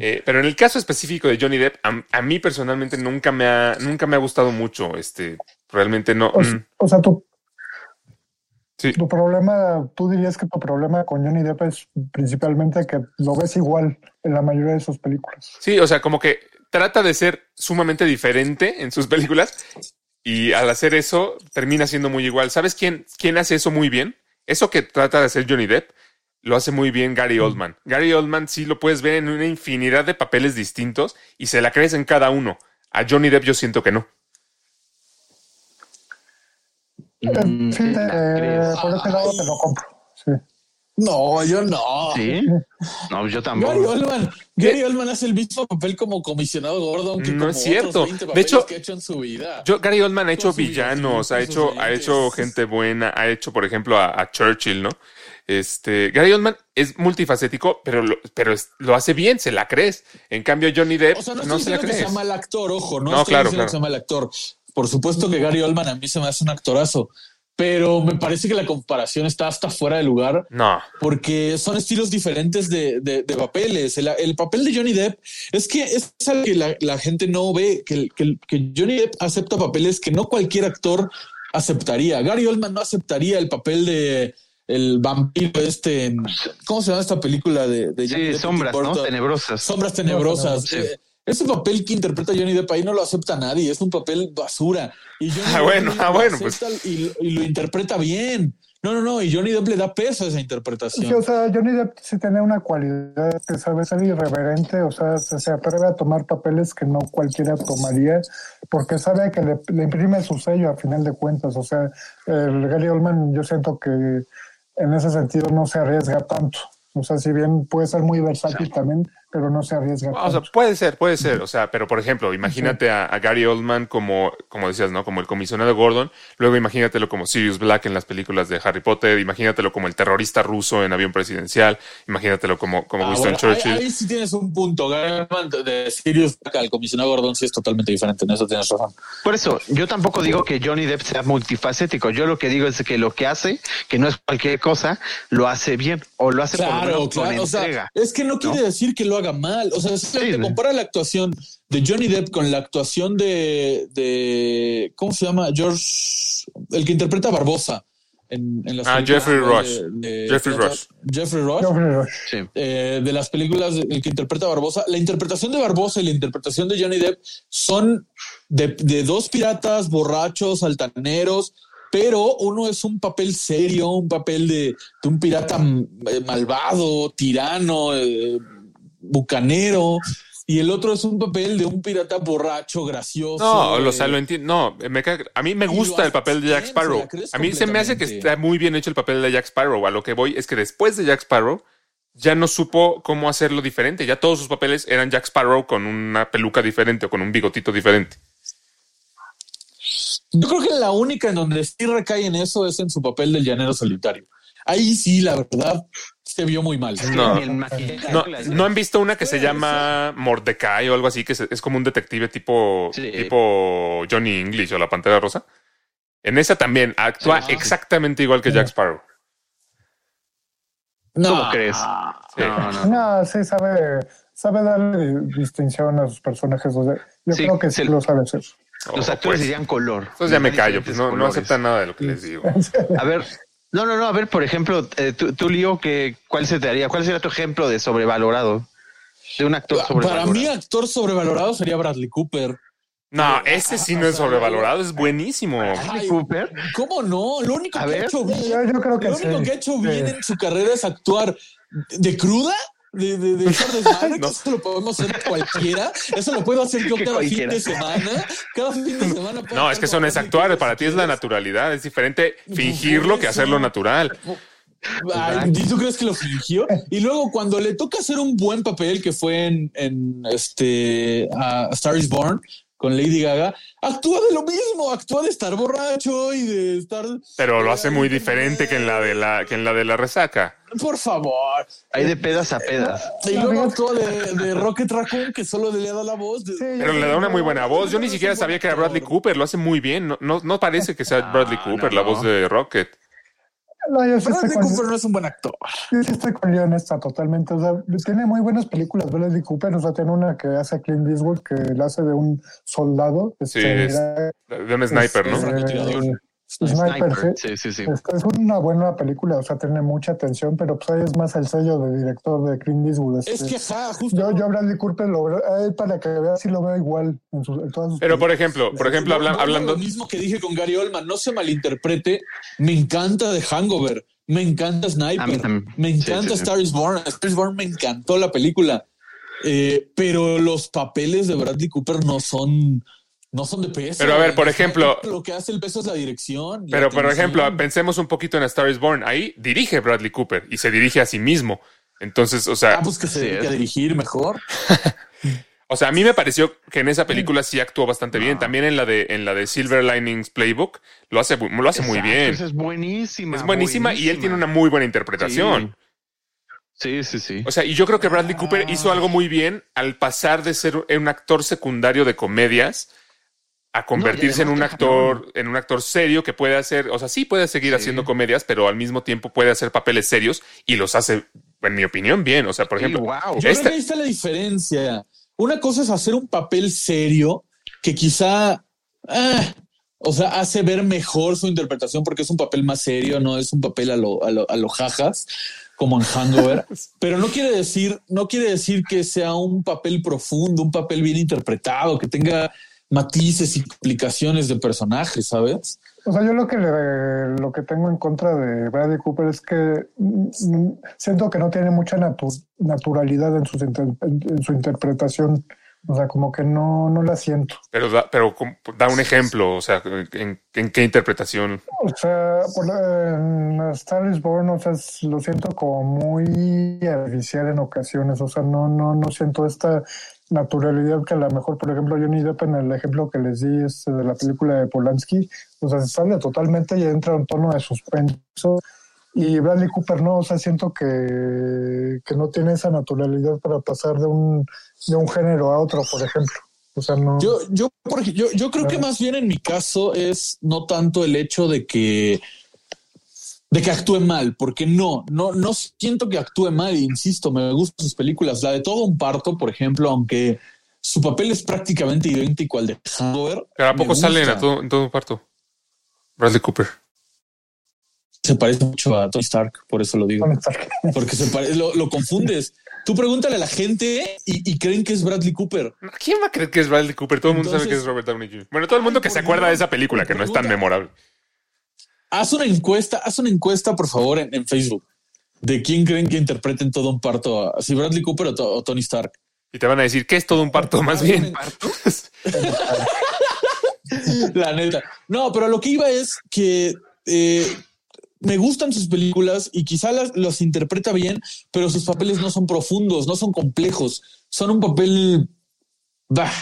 eh, pero en el caso específico de Johnny Depp, a, a mí personalmente nunca me ha, nunca me ha gustado mucho. Este, realmente no. O, mm, o sea, tu, sí. tu problema, tú dirías que tu problema con Johnny Depp es principalmente que lo ves igual en la mayoría de sus películas. Sí, o sea, como que trata de ser sumamente diferente en sus películas y al hacer eso termina siendo muy igual. ¿Sabes quién, quién hace eso muy bien? Eso que trata de hacer Johnny Depp lo hace muy bien Gary Oldman. Gary Oldman sí lo puedes ver en una infinidad de papeles distintos y se la crees en cada uno. A Johnny Depp yo siento que no. Mm, sí, eh, por ese lado te lo compro. Sí. No, yo no. Sí. No, yo tampoco. Gary Oldman, Gary Oldman hace el mismo papel como comisionado Gordon que No como es cierto. otros 20 De papeles hecho, que ha hecho en su vida. Yo, Gary Oldman ha hecho villanos, ha hecho, ha hecho gente buena, ha hecho, por ejemplo, a, a Churchill, ¿no? Este, Gary Oldman es multifacético, pero lo, pero es- lo hace bien, se la crees. En cambio, Johnny Depp O sea, no, no, estoy se la diciendo que crees. sea mal actor, ojo, no, No, estoy claro. que sea mal actor. Por supuesto que Gary Oldman a mí se me hace un actorazo, pero me parece que la comparación está hasta fuera de lugar No, porque son estilos diferentes de, de- de papeles. El, el papel de Johnny Depp es que es algo que la, la gente no ve, que, que, que Johnny Depp acepta papeles que no cualquier actor aceptaría. Gary Oldman no aceptaría el papel de el vampiro este. en- ¿Cómo se llama esta película de, de Johnny Sí, Depp sombras, ¿no? Tenebrosas. Sombras tenebrosas. Sí. Eh, Ese papel que interpreta Johnny Depp ahí no lo acepta nadie, es un papel basura. Y Johnny Ah, Depp bueno, lo ah, bueno, pues. y, y lo interpreta bien. No, no, no, y Johnny Depp le da peso a esa Sí, interpretación. o sea, Johnny Depp sí tiene una cualidad que sabe ser irreverente, o sea, se, se atreve a tomar papeles que no cualquiera tomaría, porque sabe que le, le imprime su sello a final de cuentas. O sea, el Gary Oldman, yo siento que en ese sentido no se arriesga tanto. O sea, si bien puede ser muy versátil también, pero no se arriesga. O sea, puede ser, puede ser. O sea, pero por ejemplo, imagínate a, a Gary Oldman como, como decías, ¿no? Como el comisionado Gordon. Luego imagínatelo como Sirius Black en las películas de Harry Potter. Imagínatelo como el terrorista ruso en Avión Presidencial. Imagínatelo como, como Ah, Winston bueno, Churchill. ahí sí tienes un punto. Garman de Sirius Black al comisionado Gordon sí es totalmente diferente. En eso tienes razón. Por eso, yo tampoco digo que Johnny Depp sea multifacético. Yo lo que digo es que lo que hace, que no es cualquier cosa, lo hace bien o lo hace por lo Claro, menos con claro. O sea, es que no quiere decir que lo haga mal. O sea, si Sí, te ¿no? compara la actuación de Johnny Depp con la actuación de, de ¿cómo se llama? George, el que interpreta a Barbosa. En, en las Ah, películas Jeffrey de- Rush. de- Jeffrey de- Rush. Jeffrey Rush. Sí. eh, de las películas, el que interpreta a Barbosa, la interpretación de Barbosa y la interpretación de Johnny Depp son de, de dos piratas borrachos, altaneros, pero uno es un papel serio, un papel de, de un pirata mm, eh, malvado, tirano, eh, bucanero, y el otro es un papel de un pirata borracho, gracioso. No, eh, o sea, lo entiendo. No, me a mí me gusta lo el papel de Jack Sparrow. A mí se me hace que está muy bien hecho el papel de Jack Sparrow. A lo que voy es que después de Jack Sparrow ya no supo cómo hacerlo diferente. Ya todos sus papeles eran Jack Sparrow con una peluca diferente o con un bigotito diferente. Yo creo que la única en donde sí recae en eso es en su papel del llanero solitario. Ahí sí, la verdad, se vio muy mal. No. No, la- ¿no han visto una que se llama Mordecai o algo así, que es, como un detective tipo, Sí. tipo Johnny English o la Pantera Rosa? En esa también actúa exactamente igual que Jack Sparrow. No, ¿Cómo crees? Sí. No, no. No, sí sabe, sabe darle distinción a sus personajes. o sea, yo Sí, creo que sí se- lo sabe hacer. Los Oh, actores pues. dirían color. Entonces ya me callo, pues no, no aceptan nada de lo que les digo. A ver, no, no, no, a ver, por ejemplo, eh, tú, tú, Lío, que, ¿cuál se te haría? ¿Cuál sería tu ejemplo de sobrevalorado? De un actor Para sobrevalorado. mí, actor sobrevalorado sería Bradley Cooper. No, ese sí no es sobrevalorado, es buenísimo. Bradley Ay, Cooper. ¿Cómo no? Lo único que ver. ha hecho bien, Yo, yo creo que lo sí. único que ha hecho bien Sí. en su carrera es actuar de cruda. De, de, de echar desmadre, No. que eso lo podemos hacer cualquiera. Eso lo puedo hacer yo cada cualquiera. fin de semana. Cada fin de semana. No, es que eso no es actuar para ti es la naturalidad, es diferente fingirlo que hacerlo natural. Ay, ¿y ¿Tú crees que lo fingió? Y luego cuando le toca hacer un buen papel que fue en, en este Star is Born con Lady Gaga, actúa de lo mismo, actúa de estar borracho y de estar. Pero lo hace muy diferente que en la de la, que en la de la resaca. Por favor. Hay de pedas a pedas. Y luego actúa de, de Rocket Raccoon, que solo le da la voz. de- Sí, Pero le da una muy buena voz. Yo ni siquiera sabía que era Bradley Cooper, lo hace muy bien. No, no, no parece que sea Bradley Cooper, la no. voz de Rocket. No, yo sí, estoy Bradley con, Cooper no es un buen actor. yo sí estoy con Leon esta totalmente. O sea, tiene muy buenas películas, Bradley Cooper. O sea, tiene una que hace a Clint Eastwood que la hace de un soldado. Sí, este, es- De un sniper, es ¿no? eh, Sniper, sí. Sí, sí, sí. Es, es una buena película, o sea, tiene mucha atención, pero pues ahí es más el sello de director de Clint Eastwood. Es este. que, ja, justo. yo, yo a Bradley Cooper lo veo, a él para que veas si lo veo igual en, sus, en todas sus Pero por ejemplo, por ejemplo, No, hablando. Lo mismo que dije con Gary Oldman, no se malinterprete. Me encanta The Hangover, me encanta Sniper, me encanta sí, sí. Star is Born. Star is Born me encantó la película. Eh, pero los papeles de Bradley Cooper no son, no son de peso. Pero a ver, por ejemplo- Lo que hace el peso es la dirección. la Pero por atención. ejemplo, pensemos un poquito en A Star is Born. Ahí dirige Bradley Cooper y se dirige a sí mismo. Entonces, o sea, Ah, pues que se Sí, dedique es. a dirigir mejor. o sea, a mí me pareció que en esa película sí actuó bastante bien. También en la de en la de Silver Linings Playbook lo hace lo hace muy bien. es buenísima. Es buenísima y él tiene una muy buena interpretación. Sí, sí, sí. O sea, y yo creo que Bradley Cooper hizo algo muy bien al pasar de ser un actor secundario de comedias a convertirse en un actor, en un actor serio que puede hacer, o sea, sí puede seguir haciendo comedias, pero al mismo tiempo puede hacer papeles serios y los hace, en mi opinión, bien. O sea, por Sí, ejemplo, wow. Yo creo que ahí está la diferencia. Una cosa es hacer un papel serio que quizá, ah, o sea, hace ver mejor su interpretación porque es un papel más serio, no es un papel a lo, a lo, a lo jajas como en Hangover. Pero no quiere decir, no quiere decir que sea un papel profundo, un papel bien interpretado, que tenga matices y complicaciones de personajes, ¿sabes? O sea, yo lo que le- lo que tengo en contra de Bradley Cooper es que mm, mm, siento que no tiene mucha natu- naturalidad en, sus inter- en- su interpretación. O sea, como que no, no la siento. Pero da, pero da un ejemplo, o sea, en, en qué interpretación. O sea, por la, en Star is Born, o sea, es- lo siento como muy artificial en ocasiones. O sea, no, no, no siento esta naturalidad que a lo mejor, por ejemplo, Johnny Depp en el ejemplo que les di este, de la película de Polanski, o sea, se sale totalmente y entra un tono de suspenso. Y Bradley Cooper no, o sea, siento que, que no tiene esa naturalidad para pasar de un, de un género a otro, por ejemplo. O sea, no. Yo, yo, yo, yo creo que más bien en mi caso es no tanto el hecho de que de que actúe mal, porque no, no, no siento que actúe mal, insisto, me gustan sus películas. La de todo un parto, por ejemplo, aunque su papel es prácticamente idéntico al de Hangover. Pero ¿a poco salen gusta. a todo, en todo un parto? Bradley Cooper. Se parece mucho a Tony Stark, por eso lo digo. Porque se pare- lo, lo confundes. Tú pregúntale a la gente y, y creen que es Bradley Cooper. ¿Quién va a creer que es Bradley Cooper? Todo el mundo sabe que es Robert Downey Jr. Bueno, todo el mundo que se acuerda de esa película, que no es tan memorable. Haz una encuesta, haz una encuesta, por favor, en, en Facebook. De quién creen que interpreten todo un parto, a- si Bradley Cooper o, To- o Tony Stark. Y te van a decir que es todo un parto más bien. La neta. No, pero lo que iba es que eh, me gustan sus películas y quizá las, los interpreta bien, pero sus papeles no son profundos, no son complejos. Son un papel. Bah.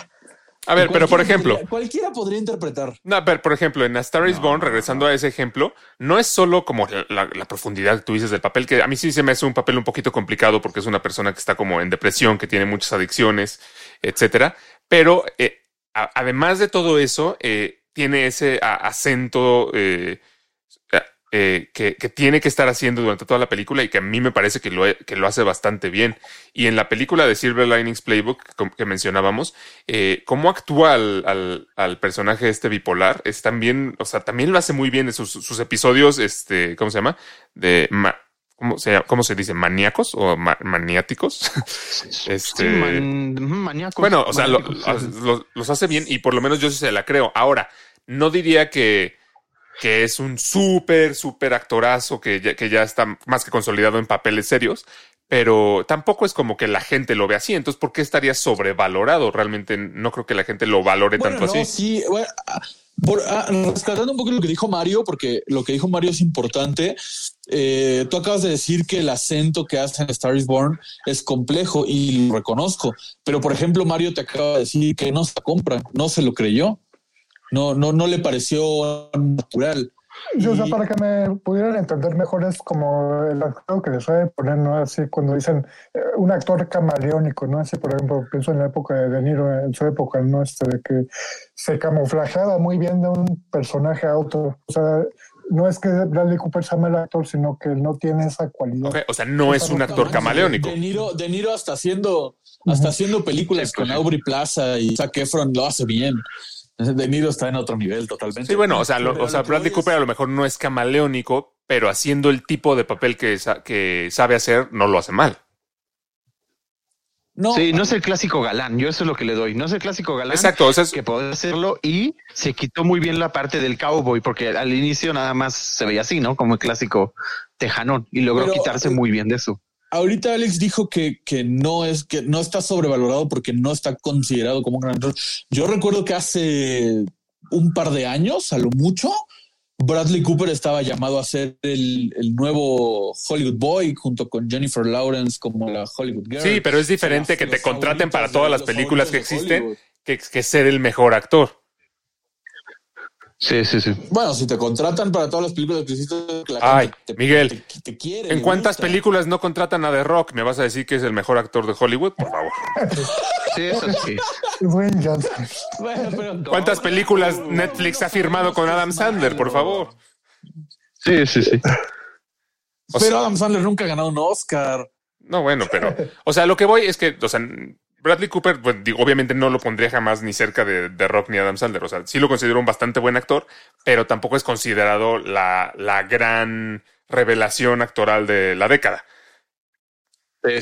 A ver, pero por ejemplo, podría- cualquiera podría interpretar. No, a ver, por ejemplo, en A Star is Born, regresando a ese ejemplo, no es solo como la, la- la profundidad que tú dices del papel, que a mí sí se me hace un papel un poquito complicado porque es una persona que está como en depresión, que tiene muchas adicciones, etcétera. Pero eh, a- además de todo eso, eh, tiene ese a- acento eh, eh, que, que tiene que estar haciendo durante toda la película y que a mí me parece que lo, que lo hace bastante bien. Y en la película de Silver Linings Playbook que, mencionábamos, eh, cómo actúa al, al, al personaje este bipolar es también, o sea, también lo hace muy bien en sus, sus episodios, este, ¿cómo se llama? De ma- ¿cómo se? ¿cómo se dice? ¿Maníacos o ma- maniáticos? este, Sí, man- maníacos, bueno, o sea, lo- maníacos, sí. lo- los hace bien y por lo menos yo sí se la creo. Ahora, no diría que, que es un súper, súper actorazo que ya, que ya está más que consolidado en papeles serios, pero tampoco es como que la gente lo ve así. Entonces, ¿por qué estaría sobrevalorado? Realmente no creo que la gente lo valore Bueno, tanto no, así. sí. bueno, ah, por, ah, rescatando un poco lo que dijo Mario, porque lo que dijo Mario es importante. Eh, tú acabas de decir que el acento que hace en Star is Born es complejo y lo reconozco. Pero, por ejemplo, Mario te acaba de decir que no se compra, no se lo creyó. No, no, no le pareció natural. Sí, o sea, Y- para que me pudieran entender mejor es como el actor que les suele poner, ¿no? Así cuando dicen eh, un actor camaleónico, ¿no? Así, por ejemplo, pienso en la época de De Niro, en su época, ¿no? Este, de que se camuflajeaba muy bien de un personaje a otro. O sea, no es que Bradley Cooper sea mal actor, sino que él no tiene esa cualidad. O sea, no es un actor camaleónico. De Niro, De Niro hasta haciendo, hasta haciendo películas Sí, con. Aubrey Plaza y Zac Efron lo hace bien. De Niro está en otro nivel totalmente. Sí, bueno, o sea, lo- o sea, Bradley Cooper a lo mejor no es camaleónico, pero haciendo el tipo de papel que, sa- que sabe hacer, no lo hace mal. No, Sí, no es el clásico galán. Yo eso es lo que le doy. No es el clásico galán. Exacto, o sea, es- que puede hacerlo y se quitó muy bien la parte del cowboy porque al inicio nada más se veía así, ¿no? Como el clásico tejanón y logró Pero, quitarse eh, muy bien de eso. Ahorita Alex dijo que, que no es que no está sobrevalorado porque no está considerado como un gran actor. Yo recuerdo que hace un par de años, a lo mucho, Bradley Cooper estaba llamado a ser el, el nuevo Hollywood Boy junto con Jennifer Lawrence como la Hollywood Girl. sí, pero es diferente que te contraten para todas las películas que existen que, que ser el mejor actor. Sí, sí, sí. Bueno, si te contratan para todas las películas que hiciste, la Ay, gente te, Miguel, te, te quiere. ¿En cuántas gusta. películas no contratan a The Rock? ¿Me vas a decir que es el mejor actor de Hollywood? Por favor. Sí, eso sí. Johnson. Bueno, pero ¿Cuántas películas Netflix ha firmado con Adam Sandler? Por favor. Sí, sí, sí. O Pero Adam Sandler nunca ha ganado un Oscar. No, bueno, pero, o sea, lo que voy es que, o sea, Bradley Cooper, pues digo, obviamente no lo pondría jamás ni cerca de, de Rock ni Adam Sandler. O sea, sí lo considero un bastante buen actor, pero tampoco es considerado la, la gran revelación actoral de la década.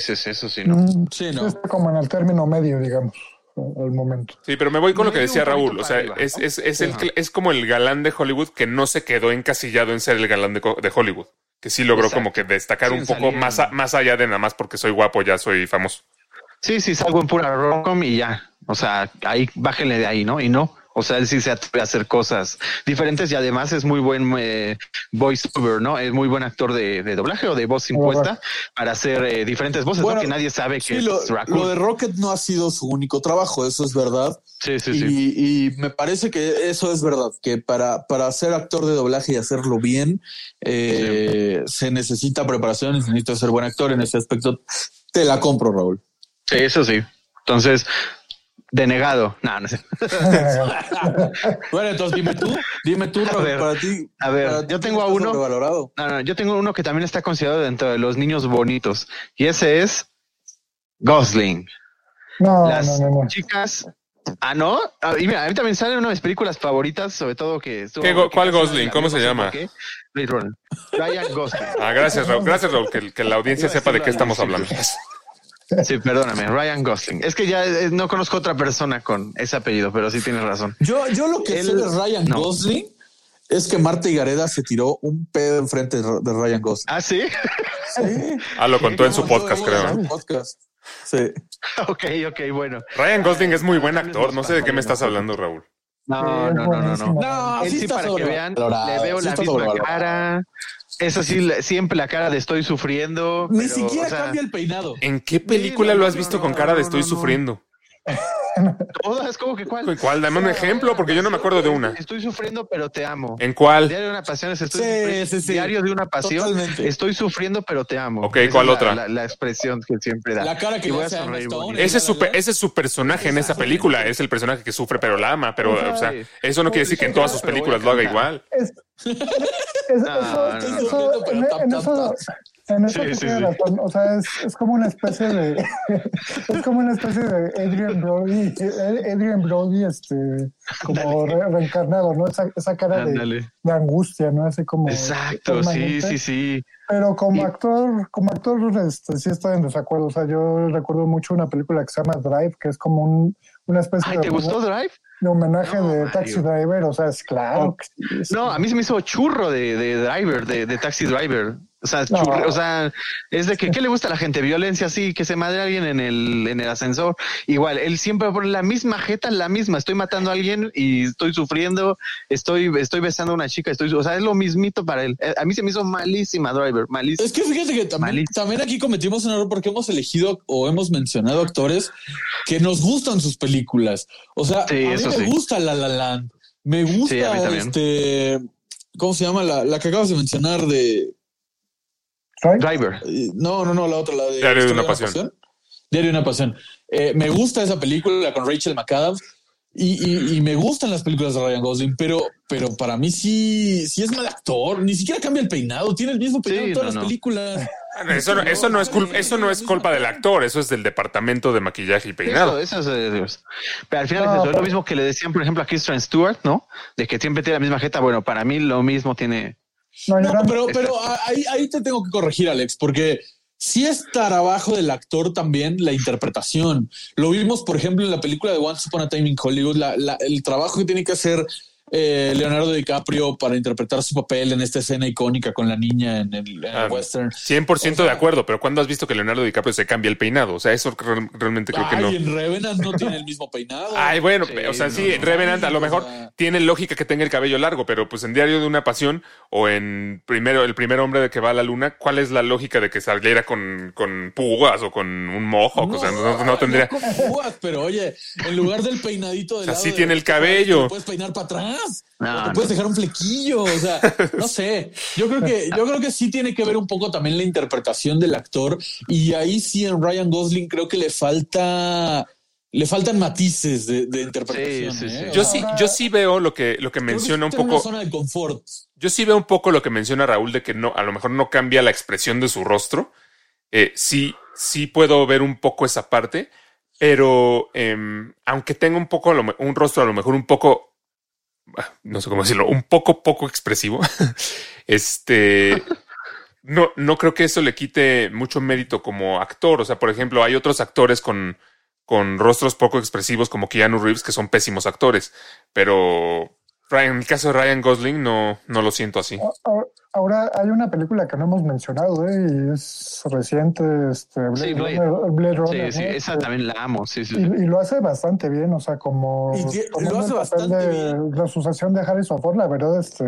Sí, sí, eso sí, ¿no? Mm, Sí, no. Está como en el término medio, digamos, al momento. Sí, pero me voy con lo que decía Raúl. O sea, arriba, es, ¿no? es, es, el, es como el galán de Hollywood que no se quedó encasillado en ser el galán de, de Hollywood. Que sí logró Exacto. como que destacar un poco salir- más, a- más allá de nada más porque soy guapo, ya soy famoso. Sí, sí, salgo en pura rom y ya. O sea, ahí bájenle de ahí, ¿no? Y no. O sea, él sí se atreve a hacer cosas diferentes y además es muy buen eh, voiceover, ¿no? Es muy buen actor de, de doblaje o de voz impuesta para hacer eh, diferentes voces, Bueno, ¿no? Que nadie sabe que lo, es Raccoon. lo de Rocket no ha sido su único trabajo, eso es verdad. Sí, sí, y, sí. y me parece que eso es verdad, que para, para ser actor de doblaje y hacerlo bien, eh, se necesita preparación se necesita ser buen actor en ese aspecto. Te la compro, Raúl. Sí, eso sí. Entonces, denegado. No, no sé. Bueno, entonces dime tú, dime tú, Raúl, ver, para ti. a ver, para yo tengo a ¿quién está uno-? No, no, yo tengo uno que también está considerado dentro de los niños bonitos y ese es Gosling. No, Las no, no, no. chicas. Ah, no. Y mira, a mí también sale una de mis películas favoritas, sobre todo que. estuvo- ¿Qué go- que cuál Gosling? ¿Cómo se llama? Ryan Gosling. Ah, gracias, Raúl. Gracias, Raúl, que, que la audiencia sepa de qué estamos hablando. Sí, perdóname, Ryan Gosling. Es que ya eh, no conozco otra persona con ese apellido, pero sí tienes razón. Yo, yo lo que Él- sé de Ryan no. Gosling es que Marta Higareda se tiró un pedo enfrente de, Ryan Gosling. Ah, sí. Sí. Ah, lo contó en su podcast, creo. en ¿no? su podcast. Sí. ok, ok, bueno. Ryan Gosling es muy buen actor. No sé de qué me estás hablando, Raúl. No, no, no, no, no. No, Él sí sí, está para que vean, le veo sí la misma cara. Es así, la- siempre la cara de estoy sufriendo. Ni pero, siquiera o sea, cambia el peinado. ¿En qué película no, lo has visto no, con no, cara de estoy no, no. sufriendo? Todas, como que cuál? ¿Cuál? Dame un ejemplo, porque yo no me acuerdo de una. Estoy sufriendo, pero te amo. ¿En cuál? Diario de una pasión, estoy Sí, sufriendo. sí, sí. Diario de una pasión. Totalmente. Estoy sufriendo, pero te amo. Ok, Esa ¿cuál es la- otra? La, la expresión que siempre da. La cara que voy a sonreír. Ese es, su, ese es su personaje en esa película. Es el personaje que sufre pero la ama. Pero, o sea, eso no quiere decir que en todas sus películas lo haga igual. En, eso, tap, en eso Sí, sí sí, tiene sí. razón. O sea, es, es como una especie de es como una especie de Adrian Brody, eh, Adrian Brody, este, como re- reencarnado, ¿no? Esa, esa cara de, de angustia, ¿no? Así como Exacto, sí, sí, sí. Pero como Y- actor, como actor, este, sí estoy en desacuerdo. O sea, yo recuerdo mucho una película que se llama Drive, que es como un, una especie Ay, de, ¿te gustó Drive? De homenaje No, de Mario. Taxi Driver. O sea, es claro. No. que sí, es- No, a mí se me hizo churro de, de driver, de, de taxi driver. O sea, No. churri- o sea, es de que, ¿qué le gusta a la gente? Violencia, sí, que se madre a alguien en el, en el ascensor. Igual, él siempre pone la misma jeta, la misma. Estoy matando a alguien y estoy sufriendo, estoy, estoy besando a una chica, estoy, o sea, es lo mismito para él. Eh, A mí se me hizo malísima driver, malísima. Es que fíjate que también, aquí cometimos un error porque hemos elegido o hemos mencionado actores que nos gustan sus películas. O sea, Sí, a mí eso me sí. gusta La La Land. Me gusta Sí, este. ¿Cómo se llama? La, la que acabas de mencionar de. Driver. eh, No, no, no, la otra, la de. Diario de una pasión. Diario de una pasión. Eh, me gusta esa película con Rachel McAdams. Y, y- y me gustan las películas de Ryan Gosling, pero, pero para mí sí, sí es mal actor. Ni siquiera cambia el peinado. Tiene el mismo peinado Sí, en todas no, las no. películas. Eso, no- eso, no es culpa, eso no es culpa del actor, eso es del departamento de maquillaje y peinado. Eso, eso es. Pero al final No, es eso, es lo mismo que le decían, por ejemplo, a Kristen Stewart, ¿no? De que siempre tiene la misma jeta. Bueno, para mí lo mismo tiene. No, pero, pero a- ahí, ahí te tengo que corregir, Alex, porque sí es trabajo del actor también la interpretación. Lo vimos, por ejemplo, en la película de Once Upon a Time in Hollywood, la- la- el trabajo que tiene que hacer eh, Leonardo DiCaprio para interpretar su papel en esta escena icónica con la niña en el, en el Ah, western. 100% O de sea- acuerdo, pero ¿cuándo has visto que Leonardo DiCaprio se cambia el peinado? O sea, eso real- realmente creo que Ay, no. en Revenant no tiene el mismo peinado. Ay, bueno, Sí, o sea, no, sí, no. Revenant a lo O mejor sea- tiene lógica que tenga el cabello largo, pero pues en Diario de una Pasión o en primero el primer hombre de que va a la luna, ¿cuál es la lógica de que saliera con, con púas o con un mohawk? o sea, no, no tendría. con púas, pero oye, en lugar del peinadito de Así lado tiene de- el cabello. puedes peinar para atrás. No, o te no. puedes dejar un flequillo. O sea, no sé. Yo creo que, yo creo que sí tiene que ver un poco también la interpretación del actor. Y ahí sí en Ryan Gosling creo que le falta. Le faltan matices de, de interpretación. Sí, sí, ¿eh? sí. Yo O sea, sí, yo sí veo lo que, lo que creo que menciona un poco. una zona de confort. Yo sí veo un poco lo que menciona Raúl de que no, a lo mejor no cambia la expresión de su rostro. Eh, sí, sí puedo ver un poco esa parte, pero em, aunque tenga un poco, a lo me- un rostro a lo mejor un poco, no sé cómo decirlo, un poco poco expresivo, este, no, no creo que eso le quite mucho mérito como actor. O sea, por ejemplo, hay otros actores con, con rostros poco expresivos como Keanu Reeves que son pésimos actores, pero en el caso de Ryan Gosling no, no lo siento así. Ahora hay una película que no hemos mencionado ¿eh? y es reciente, este, Blade, sí, Blade. Blade Runner. Sí, sí, ¿no? esa este, también la amo. Sí, sí. Y, y, lo hace bastante bien, o sea, como lo hace bastante de, bien. la sucesión de Harrison Ford, la verdad, este,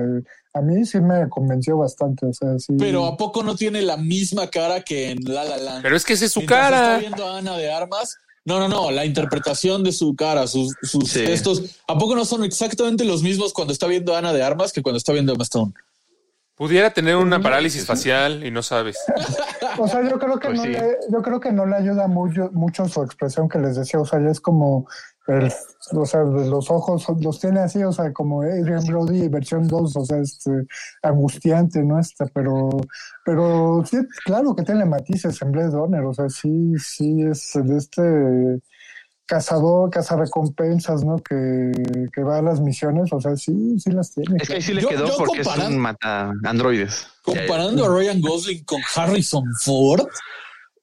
a mí sí me convenció bastante. O sea, sí. Pero a poco no tiene la misma cara que en La La Land. Pero es que esa es su Mientras cara. Está viendo a Ana de Armas no, no, no, la interpretación de su cara, sus, sus sí. gestos. No son exactamente los mismos cuando está viendo Ana de Armas que cuando está viendo a Mastone? Pudiera tener una mm. parálisis facial y no sabes. O sea, yo creo que, pues no, le, yo creo que no le ayuda mucho, mucho su expresión que les decía. O sea, ya es como el, o sea, los ojos los tiene así, o sea, como Adrian Brody versión 2, o sea, es angustiante, ¿no? Esta, pero, pero claro que tiene matices en Blade Runner, o sea, sí, sí, es de este cazador, cazarrecompensas, ¿no? Que, que va a las misiones, o sea, sí, sí las tiene. Es que ahí sí le quedó yo porque es un mata androides. Comparando a Ryan Gosling con Harrison Ford,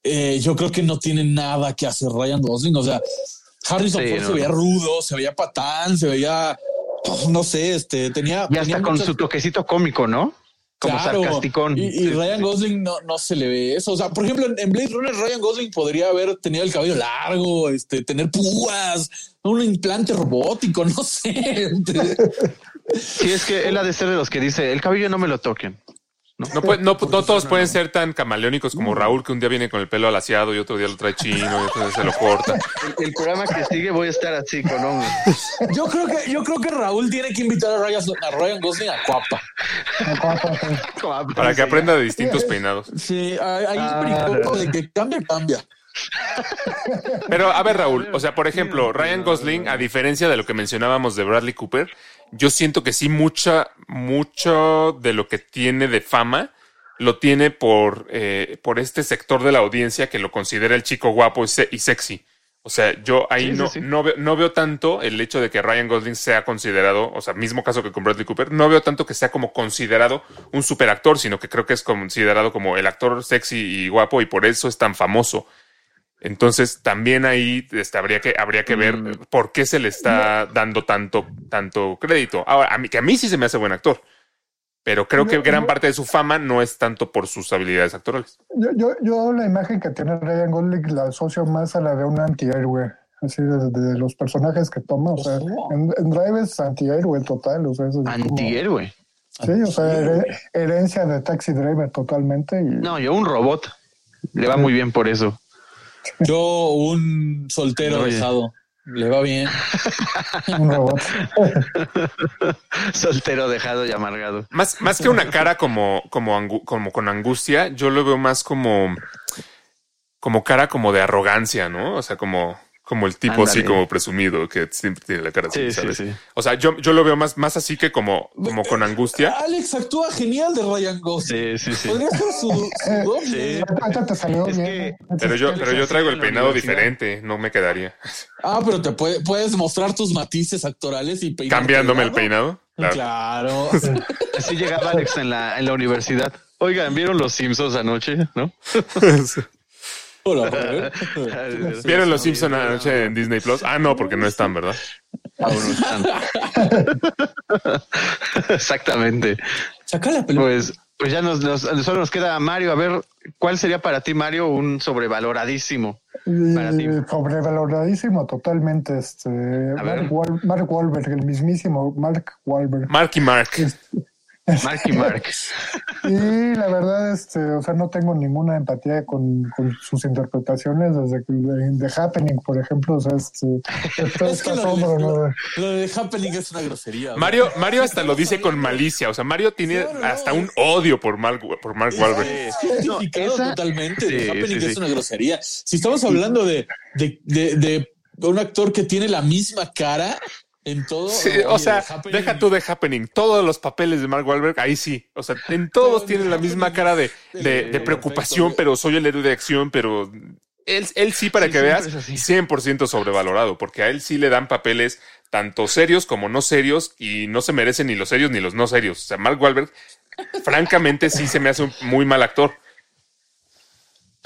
eh, yo creo que no tiene nada que hacer Ryan Gosling, o sea, Harrison sí, Ford se veía rudo, se veía patán, se veía, no sé, este, tenía... Y hasta con su toquecito cómico, ¿no? Como claro. sarcasticón. Y, Ryan Gosling no, no se le ve eso. O sea, por ejemplo, en Blade Runner, Ryan Gosling podría haber tenido el cabello largo, este, tener púas, un implante robótico, no sé. Este. Sí, es que él ha de ser de los que dice, el cabello no me lo toquen. No, todos pueden ser tan camaleónicos como Raúl, que un día viene con el pelo alaciado y otro día lo trae chino y entonces se lo corta. El, el programa que sigue voy a estar así con. Yo creo que, yo creo que Raúl tiene que invitar a Ryan, a Ryan Gosling a Cuapa. Para que aprenda de distintos peinados. Sí, ahí explicó ah, de que cambia, cambia. Pero a ver, Raúl, o sea, por ejemplo, Ryan Gosling, a diferencia de lo que mencionábamos de Bradley Cooper, yo siento que sí, mucha, mucho de lo que tiene de fama lo tiene por, eh, por este sector de la audiencia que lo considera el chico guapo y, sexy. O sea, yo ahí no. No, veo, no, veo, tanto el hecho de que Ryan Gosling sea considerado, o sea, mismo caso que con Bradley Cooper, no veo tanto que sea como considerado un superactor, sino que creo que es considerado como el actor sexy y guapo y por eso es tan famoso. Entonces, también ahí este, habría que, habría que ver mm. por qué se le está dando tanto, tanto crédito. Ahora, a mí, que a mí sí se me hace buen actor, pero creo que gran parte de su fama no es tanto por sus habilidades actorales. Yo, yo, yo la imagen que tiene Ryan Gosling la asocio más a la de un antihéroe, así de, los personajes que toma. O sea, en, Drive es antihéroe total. O sea, antihéroe. Sí, o sea, herencia de Taxi Driver totalmente. No, yo un robot. Le va muy bien por eso. Yo, un soltero dejado. Le va bien. un robot. Soltero, dejado y amargado. Más, más que una cara como, como, como con angustia, yo lo veo más como, como cara como de arrogancia, ¿no? O sea, como, como el tipo así como presumido que siempre tiene la cara así, sí, ¿sabes? Sí, sí. O sea, yo, yo lo veo más, más así que como, como con angustia. Eh, Alex actúa genial de Ryan Gosling. Sí, sí, sí. Podría ser su, su es que, pero yo, pero yo traigo el peinado diferente, no me quedaría. Ah, pero te puede, puedes mostrar tus matices actorales y Cambiándome el peinado. Claro. claro. así llegaba Alex en la, en la universidad. Oigan, ¿vieron los Simpsons anoche? ¿No? ¿Vieron Los Simpson anoche en Disney Plus? Ah, no, porque no están, ¿verdad? Exactamente. Saca la pelota. Pues, pues ya nos, nos, solo nos queda Mario. A ver, ¿cuál sería para ti, Mario, un sobrevaloradísimo? Eh, sobrevaloradísimo, totalmente. Este, Mark, Wahlberg, el mismísimo Mark Wahlberg. Mark y Mark. Este, Marky Marx. y la verdad, este, o sea, no tengo ninguna empatía con, sus interpretaciones, desde que de, Happening, por ejemplo, o sea, este, es que asombro, lo, de, ¿no? lo, de Happening es una grosería. Mario. Mario hasta lo dice con malicia, o sea, Mario tiene hasta un odio por Mark, por Mark Wahlberg. Totalmente, sí, Happening es una grosería. Si estamos hablando de, de, de un actor que tiene la misma cara en todo. O sea, deja tú de Happening. Todos los papeles de Mark Wahlberg, ahí sí. O sea, en todos tienen la misma cara de, de, preocupación, pero soy el héroe de acción, pero él, él, sí, para que veas, 100% sobrevalorado, porque a él sí le dan papeles tanto serios como no serios y no se merecen ni los serios ni los no serios. O sea, Mark Wahlberg, francamente, sí se me hace un muy mal actor.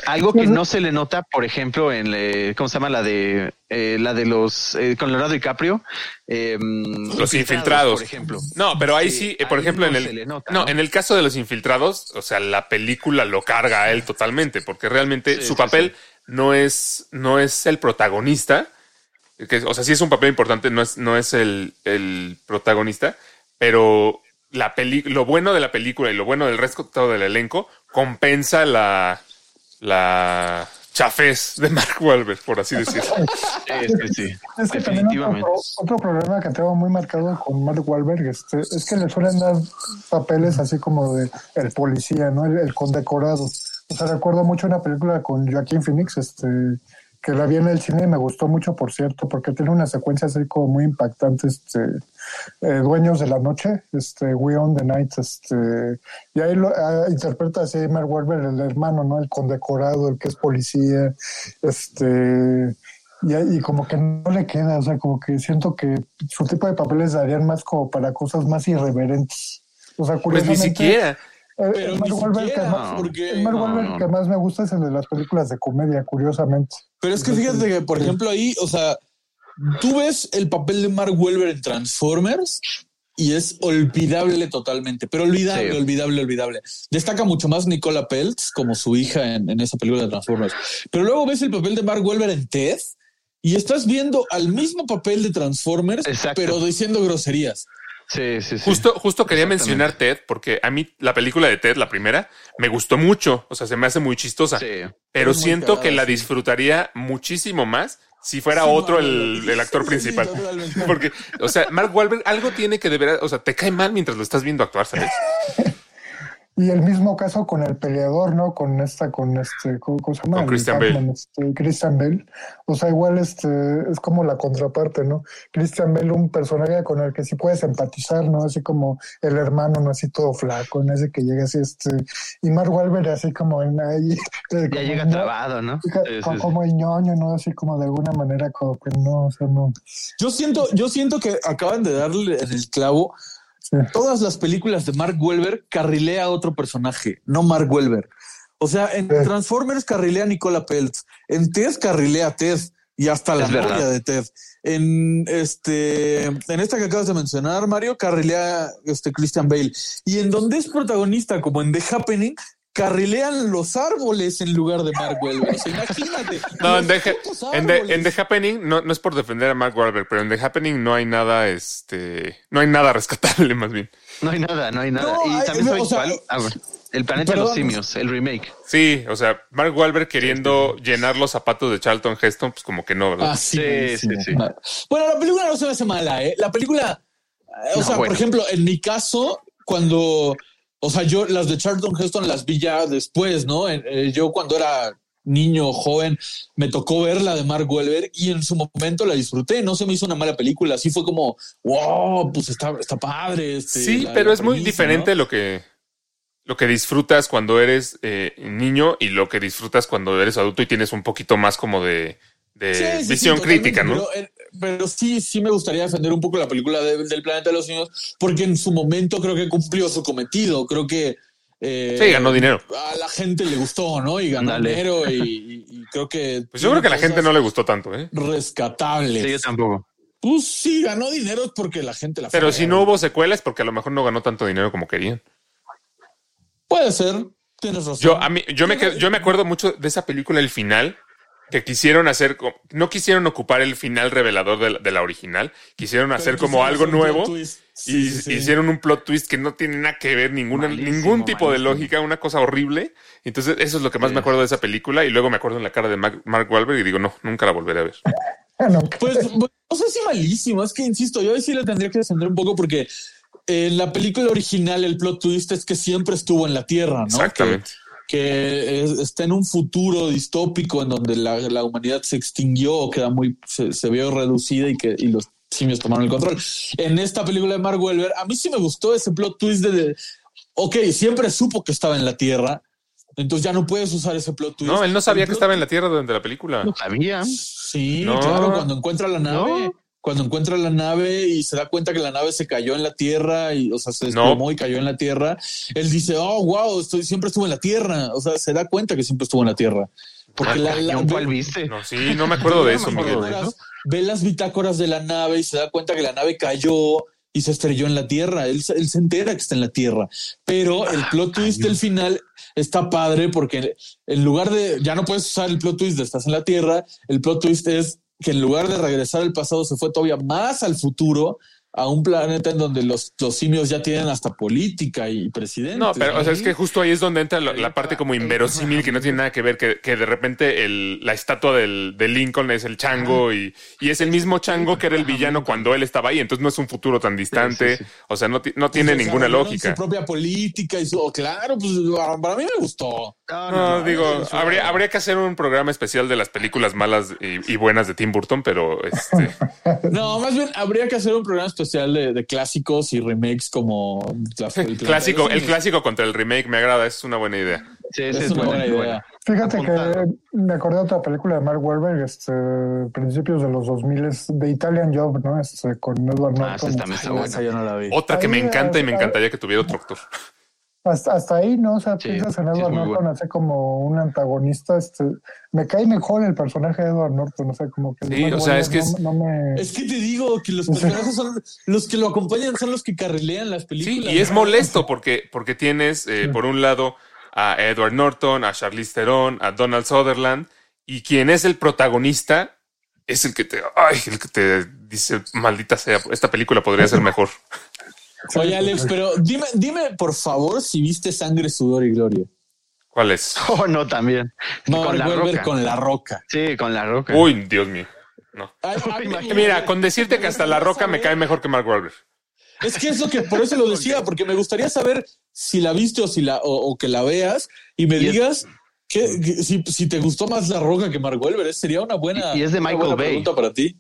Algo que no se le nota, por ejemplo, en eh, ¿cómo se llama la de eh, la de los eh, con Leonardo DiCaprio? Eh, Los infiltrados. por ejemplo. No, pero ahí Sí, eh, por ahí ejemplo, no en se le el nota, no, ¿no? en el caso de los infiltrados, o sea, la película lo carga a él totalmente, porque realmente Sí, su sí, papel sí. no es no es el protagonista, que, o sea, sí es un papel importante, no es no es el, el protagonista, pero la peli lo bueno de la película y lo bueno del resto todo del elenco compensa la la chafez de Mark Wahlberg, por así decirlo. Sí, sí, sí. Es que también otro, Definitivamente. otro problema que tengo muy marcado con Mark Wahlberg este, es que le suelen dar papeles así como de el policía, ¿no? El, el condecorado. O sea, recuerdo mucho una película con Joaquín Phoenix, este, que la vi en el cine y me gustó mucho, por cierto, porque tiene una secuencia así como muy impactante, este, eh, Dueños de la Noche, este, We Own the Night, este, y ahí lo ah, interpreta así Mark Wahlberg, el hermano, ¿no? El condecorado, el que es policía, este, y, como que no le queda, o sea, como que siento que su tipo de papeles darían más como para cosas más irreverentes. O sea, Pues curiosamente. ni siquiera. Pero el Wahlberg que más- porque- el Mark no, Wahlberg no. que más me gusta es el de las películas de comedia, curiosamente. Pero es que fíjate que, por ejemplo, ahí, o sea, tú ves el papel de Mark Wahlberg en Transformers y es olvidable totalmente, pero olvidable, Sí. olvidable, olvidable. Destaca mucho más Nicola Peltz como su hija en, en esa película de Transformers. Pero luego ves el papel de Mark Wahlberg en Ted y estás viendo al mismo papel de Transformers, Exacto. pero diciendo groserías. Sí, sí, sí. Justo, justo quería mencionar Ted, porque a mí la película de Ted, la primera, me gustó mucho. O sea, se me hace muy chistosa. Sí. Pero muy siento cagada, que la sí. disfrutaría muchísimo más si fuera Sí, otro el, el actor sí, principal. sí. Porque, o sea, Mark Wahlberg algo tiene que deber, o sea, te cae mal mientras lo estás viendo actuar, ¿sabes? Y el mismo caso con el peleador, ¿no? Con esta, con este, ¿cómo, cómo se llama? Con Christian Batman, Bale. este, Christian Bale. O sea, igual este, es como la contraparte, ¿no? Christian Bale, un personaje con el que sí puedes empatizar, ¿no? Así como el hermano, ¿no? Así todo flaco, ¿no? Ese que llega así, este, y Mark Wahlberg así como en ahí. eh, Ya como llega trabado, ¿no? Como, sí. como el ñoño, ¿no? Así como de alguna manera, como que no, o sea, no. Yo siento, yo siento que acaban de darle el clavo. Sí. Todas las películas de Mark Wahlberg carrilea a otro personaje, no Mark Wahlberg. O sea, en Sí. Transformers carrilea a Nicola Peltz, en Ted carrilea a Ted y hasta la novia de Ted. En este, en esta que acabas de mencionar, Mario, carrilea este Christian Bale. Y en donde es protagonista, como en The Happening, carrilean los árboles en lugar de Mark Wahlberg. O sea, imagínate. No, en The, en, The, árboles. en The Happening, no, no es por defender a Mark Wahlberg, pero en The Happening no hay nada, este, no hay nada rescatable, más bien. No hay nada, no hay nada. No, y hay- también o sabes sea? Ah, bueno. El planeta de los simios, el remake. Sí, o sea, Mark Wahlberg queriendo llenar los zapatos de Charlton Heston, pues como que no, ¿verdad? Ah, sí, Sí, sí, sí. Bueno, la película no se me hace mala, ¿eh? La película, eh, o No, sea, bueno. por ejemplo, en mi caso, cuando, o sea, yo las de Charlton Heston las vi ya después, ¿no? En- eh, yo cuando era niño, joven, me tocó ver la de Mark Wahlberg y en su momento la disfruté. No se me hizo una mala película. Así fue como, wow, pues está, está padre. este, Sí, la- pero la es muy diferente ¿no? lo que lo que disfrutas cuando eres eh, niño y lo que disfrutas cuando eres adulto y tienes un poquito más como de, de Sí, sí, sí, visión crítica, ¿no? Pero, eh, pero sí, sí me gustaría defender un poco la película de- del planeta de los niños, porque en su momento creo que cumplió su cometido. Creo que eh, Sí, ganó dinero. A la gente le gustó, ¿no? Y ganó dinero y, y- y creo que. Pues yo creo que a la gente no le gustó tanto, ¿eh? Rescatables. Sí, yo tampoco. Pues sí, ganó dinero es porque la gente la Pero si no hubo secuelas, porque a lo mejor no ganó tanto dinero como querían. Puede ser, tienes razón. Yo, a mí, yo, me, yo me acuerdo mucho de esa película, el final, que quisieron hacer, no quisieron ocupar el final revelador de la, de la original, quisieron hacer como quisieron algo nuevo y Sí, sí, sí. hicieron un plot twist que no tiene nada que ver, ninguna, Malísimo, ningún tipo de lógica, una cosa horrible. Entonces, eso es lo que más Sí. me acuerdo de esa película y luego me acuerdo en la cara de Mark, Mark Wahlberg y digo, no, nunca la volveré a ver. Bueno, Pues no sé si malísimo, es que insisto, yo sí le tendría que defender un poco porque en la película original el plot twist es que siempre estuvo en la Tierra, ¿no? Exactamente. Que, que es- está en un futuro distópico en donde la, la humanidad se extinguió o queda muy, se, se vio reducida y que y los simios tomaron el control. En esta película de Mark a mí sí me gustó ese plot twist de, de ok, siempre supo que estaba en la Tierra, entonces ya no puedes usar ese plot twist. No, él no sabía El que plot- estaba en la Tierra durante la película. No sabía. Sí, No. claro, cuando encuentra la nave. No. Cuando encuentra la nave y se da cuenta que la nave se cayó en la tierra y, o sea, se No. desplomó y cayó en la tierra, él dice, oh, wow, estoy, siempre estuvo en la tierra. O sea, se da cuenta que siempre estuvo en la tierra. Porque la, la- Cañón, ¿Cuál ve- viste? No, sí, no me acuerdo de eso, me Miguel. acuerdo de eso. ve las bitácoras de la nave y se da cuenta que la nave cayó y se estrelló en la tierra. Él, él se entera que está en la tierra. Pero el plot twist del final está padre porque en lugar de ya no puedes usar el plot twist de estás en la tierra, el plot twist es que en lugar de regresar al pasado se fue todavía más al futuro a un planeta en donde los, los simios ya tienen hasta política y presidente. No, pero o sea, es que justo ahí es donde entra la, la parte como inverosímil que no tiene nada que ver, que, que de repente el, la estatua del, de Lincoln es el chango y, y es el mismo chango que era el villano cuando él estaba ahí, entonces no es un futuro tan distante, Sí, sí, sí. o sea, no, no tiene ninguna lógica. Su propia política y su, oh, claro, pues para mí me gustó. No, digo, habría, habría que hacer un programa especial de las películas malas y, y buenas de Tim Burton, pero este, No, más bien habría que hacer un programa especial de, de clásicos y remakes como clásico, el clásico contra el remake me agrada, es una buena idea. Sí, Es, esa es una buena, idea. buena. Fíjate Apuntado. que me acordé de otra película de Mark Wahlberg, este, principios de los 2000 de Italian Job, ¿no? Este, con Edward Ah, esa Norton. también está buena. Esa yo no la vi. Otra que me encanta y me encantaría que tuviera otro actor. Hasta, hasta ahí, ¿no? O sea, Sí, piensas en Edward Norton bueno. así como un antagonista. Este, me cae mejor el personaje de Edward Norton, o sea, como que. Sí, Mark o sea, es que no, es- no me. Es que te digo que los personajes son los que lo acompañan, son los que carrilean las Sí, películas. y es ¿no? molesto porque, porque tienes, eh, por un lado, a Edward Norton, a Charlize Theron, a Donald Sutherland, y quien es el protagonista es el que te, ay, el que te dice, maldita sea, esta película podría ser mejor. Oye, Alex, pero dime, dime por favor si viste Sangre, Sudor y Gloria. ¿Cuál es? Oh, no, también. No, con la roca. con la roca. Sí, con la roca. Uy, Dios mío. No. Ay, ay, Mira, con decirte que hasta La Roca me cae mejor que Mark Wahlberg. Es que es lo que por eso lo decía, porque me gustaría saber si la viste o si la o, o que la veas y me Y es- digas que, que si, si te gustó más la roca que Mark Wahlberg, sería una buena, Y- es de una Michael buena Bay. pregunta para ti.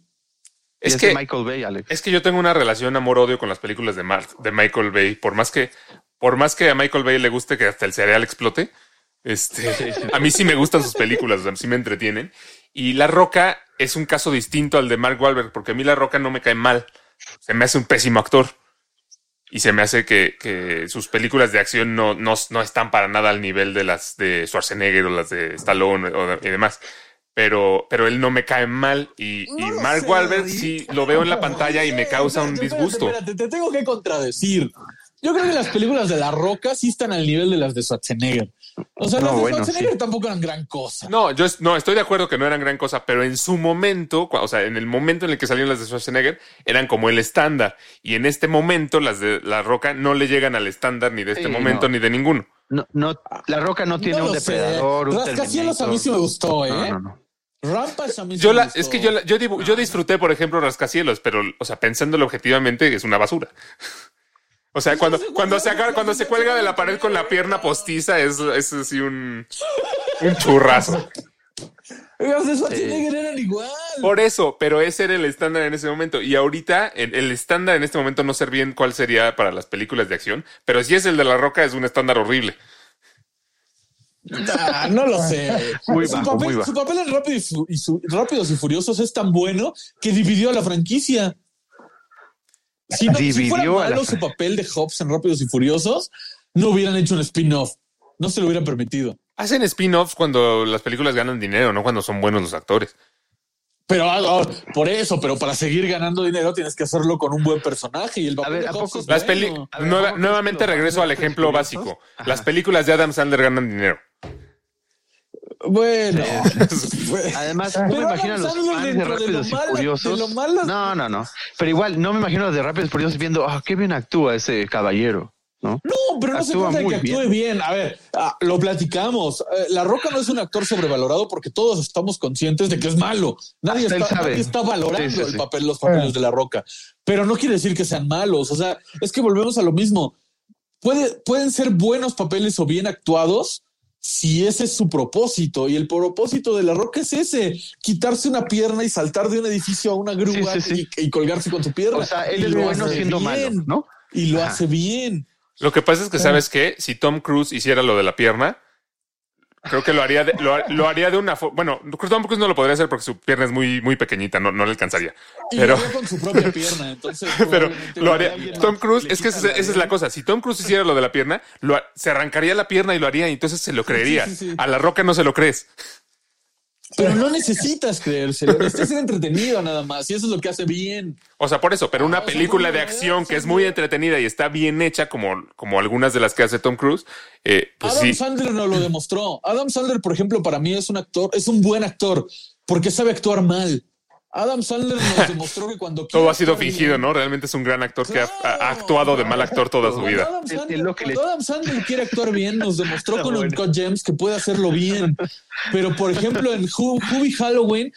Es es que, de Michael Bay, Alex. es que yo tengo una relación amor-odio con las películas de, Mar- de Michael Bay. Por más que, por más que a Michael Bay le guste que hasta el cereal explote, este, a mí sí me gustan sus películas, o sea, sí me entretienen. Y La Roca es un caso distinto al de Mark Wahlberg, porque a mí La Roca no me cae mal. Se me hace un pésimo actor. Y se me hace que, que sus películas de acción no, no, no están para nada al nivel de las de Schwarzenegger o las de Stallone o de- y demás. Pero, pero él no me cae mal. Y, No Mark sé, Wahlberg sí lo veo en la pantalla y me causa un disgusto. Espérate, espérate, te tengo que contradecir. Yo creo que las películas de La Roca sí están al nivel de las de Schwarzenegger. O sea, No, las de bueno, Schwarzenegger sí. tampoco eran gran cosa. No, yo es- no estoy de acuerdo que no eran gran cosa, pero en su momento, o sea, en el momento en el que salieron las de Schwarzenegger, eran como el estándar. Y en este momento, las de La Roca no le llegan al estándar ni de este Sí, momento no. ni de ninguno. No, no, la roca no tiene No un lo sé. depredador. un Rascacielos a mí sí me gustó, ¿eh? No, no, no. Rampage a mí Yo la, gustó. es que yo, la- yo, dibu- yo disfruté, por ejemplo, Rascacielos, pero, o sea, pensándolo objetivamente, es una basura. O sea, cuando, cuando se agarra, cuando se cuelga de la pared con la pierna postiza, es, es así un, un churrazo. Eran igual. Por eso, pero ese era el estándar en ese momento. Y ahorita, el, el estándar en este momento no sé bien cuál sería para las películas de acción, pero si es el de la roca, es un estándar horrible. No lo sé. Muy su, bajo, papel, muy bajo. su papel en Rápido y, Fu- y su- Rápidos y Furiosos es tan bueno que dividió a la franquicia. Si, no, si fuera Dividió a la malo su papel de Hobbs en Rápidos y Furiosos, no hubieran hecho un spin-off. No se lo hubieran permitido. Hacen spin-offs cuando las películas ganan dinero, no cuando son buenos los actores. Pero ah, por eso, pero para seguir ganando dinero tienes que hacerlo con un buen personaje. Y el papel ver, de ¿a Hobbs poco- es Las peli bueno. A ver, nueva- ¿cómo crees nuevamente regreso al ejemplo básico. Ajá. Las películas de Adam Sandler ganan dinero. Bueno. Además, no me Pero imagino a los fans de Rápidos lo y Furiosos. de lo malo- No, no, no. Pero igual, no me imagino a los de Rápidos y Furiosos viendo, ah, qué bien actúa ese caballero, ¿no? No, pero no se Actúa trata de muy que actúe bien. bien. A ver, ah, lo platicamos. Eh, La Roca no es un actor sobrevalorado porque todos estamos conscientes de que es malo. Nadie, está, nadie está valorando Sí, sí, el papel, los papeles de La Roca. Pero no quiere decir que sean malos. O sea, es que volvemos a lo mismo. Puede, pueden ser buenos papeles o bien actuados si ese es su propósito. Y el propósito de La Roca es ese: quitarse una pierna y saltar de un edificio a una grúa Sí, sí, sí. Y, y colgarse con su pierna. O sea, él Y es lo bueno hace siendo malo, bien. ¿no? Y lo Ajá. hace bien. Lo que pasa es que, ¿sabes qué? Si Tom Cruise hiciera lo de la pierna, Creo que lo haría de, lo, lo haría de una forma. Bueno, Tom Cruise no lo podría hacer porque su pierna es muy, muy pequeñita, no, no le alcanzaría. Pero, lo haría con su propia pierna, entonces. pero lo haría. Tom Cruise, es que esa, es la cosa. Si Tom Cruise hiciera lo de la pierna, lo, se arrancaría la pierna y lo haría, y entonces se lo creería. sí, sí. A la roca no se lo crees. Pero no necesitas creérselo, necesitas ser entretenido nada más, y eso es lo que hace bien. O sea, por eso, pero una sea, película de acción que es muy entretenida y está bien hecha, como, como algunas de las que hace Tom Cruise, eh, pues Adam sí. Sandler nos lo demostró. Adam Sandler, por ejemplo, para mí es un actor, es un buen actor, porque sabe actuar mal. Adam Sandler nos demostró que cuando Todo ha sido fingido, bien- ¿no? Realmente es un gran actor que ha, actuado de mal actor toda su vida. Adam Sandler, lo que le- Adam Sandler quiere actuar bien, nos demostró con bueno. Uncut Gems que puede hacerlo bien. Pero, por ejemplo, en Who- Hubie Halloween,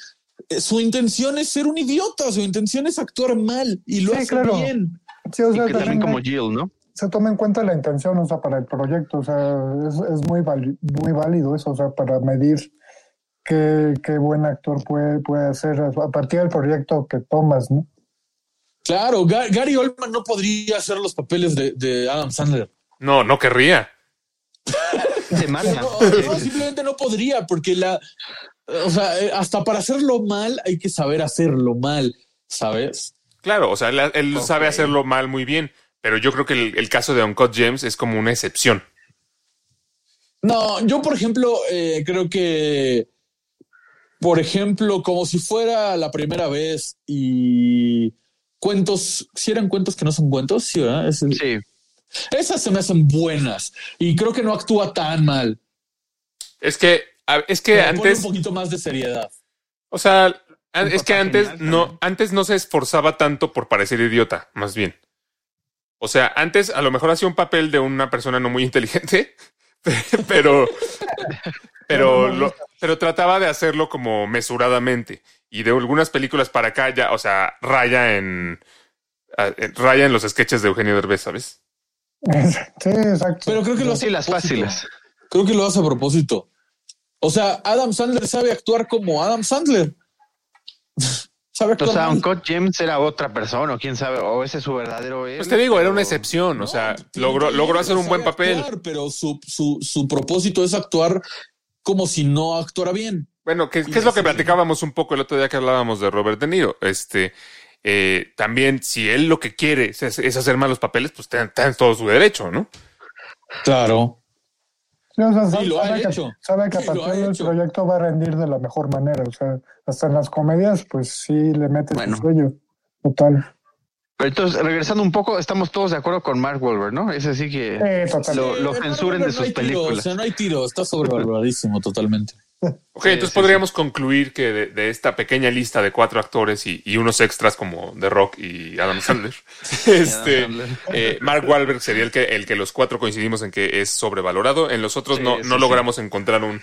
eh, su intención es ser un idiota, su intención es actuar mal y lo Sí, hace claro. bien. Sí, o Y sea, que también como Jill, ¿no? se toma en cuenta la intención, o sea, para el proyecto, o sea, es, es muy, vali- muy válido eso, o sea, para medir qué, qué buen actor puede, puede hacer a partir del proyecto que tomas, ¿no? Claro, Ga- Gary Oldman no podría hacer los papeles de, de Adam Sandler. No, no querría. No, no, simplemente no podría, porque la, o sea, eh, hasta para hacerlo mal hay que saber hacerlo mal, ¿sabes? Claro, o sea, él, sabe hacerlo mal muy bien, pero yo creo que el, el caso de Uncut James es como una excepción. No, yo por ejemplo eh, creo que, por ejemplo, como si fuera la primera vez y cuentos, si eran cuentos que no son cuentos, sí, ¿verdad? Es- Sí. Esas se me hacen buenas y creo que no actúa tan mal. Es que, es que antes, un poquito más de seriedad. o sea, es que antes genial no, también. antes no se esforzaba tanto por parecer idiota, más bien. O sea, antes a lo mejor hacía un papel de una persona no muy inteligente, pero, pero, lo- pero trataba de hacerlo como mesuradamente. Y de algunas películas para acá ya, o sea, raya en, raya en los sketches de Eugenio Derbez, ¿sabes? Sí, exacto. Pero creo que lo hace Sí, las fáciles. Creo que lo hace a propósito. O sea, Adam Sandler sabe actuar como Adam Sandler. sabe O actuar sea, mal. Uncut James era otra persona, o quién sabe, o ese es su verdadero él. Pues te digo, era una excepción, o sea, No, logró, logró hacer un buen papel. actuar, pero su, su, su propósito es actuar como si no actuara bien. Bueno, ¿qué, Y qué es lo que platicábamos un poco el otro día que hablábamos de Robert De Niro? Este, eh, también, si él lo que quiere es, es hacer malos papeles, pues está en todo su derecho, ¿no? Claro. Sí, o sea, Sí, sabe, lo ha sabe que, hecho. sabe que a Sí, partir del hecho. proyecto va a rendir de la mejor manera, o sea, hasta en las comedias, pues sí le mete Bueno. su sello. Total. Pero entonces, regresando un poco, estamos todos de acuerdo con Mark Wahlberg, ¿no? Ese sí que Sí, lo, lo censuren no, de no sus tiro, películas. o sea, no hay tiro, está sobrevaloradísimo totalmente. Ok, Sí, entonces sí, podríamos concluir que de, de esta pequeña lista de cuatro actores y, y unos extras como The Rock y Adam Sandler, este, eh, Mark Wahlberg sería el que, el que los cuatro coincidimos en que es sobrevalorado. En los otros Sí, no, sí, no sí. logramos encontrar un,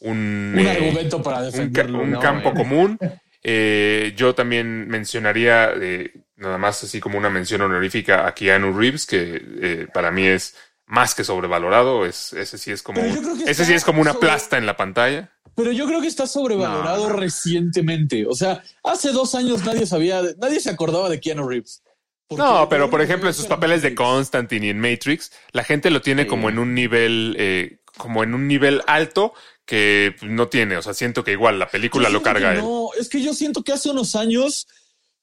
un, Un eh, argumento para defenderlo. un ¿no? campo eh. común. Eh, yo también mencionaría, eh, nada más así como una mención honorífica a Keanu Reeves, que eh, para mí es más que sobrevalorado. Es, ese sí es como, ese sí es como una sobre- plasta en la pantalla. Pero yo creo que está sobrevalorado No, recientemente. O sea, hace dos años nadie sabía, nadie se acordaba de Keanu Reeves. No, pero por ejemplo, en sus papeles de. Constantine y en Matrix, la gente lo tiene Sí. como en un nivel, eh, como en un nivel alto que no tiene. O sea, siento que igual la película Yo lo carga él. No, es que yo siento que hace unos años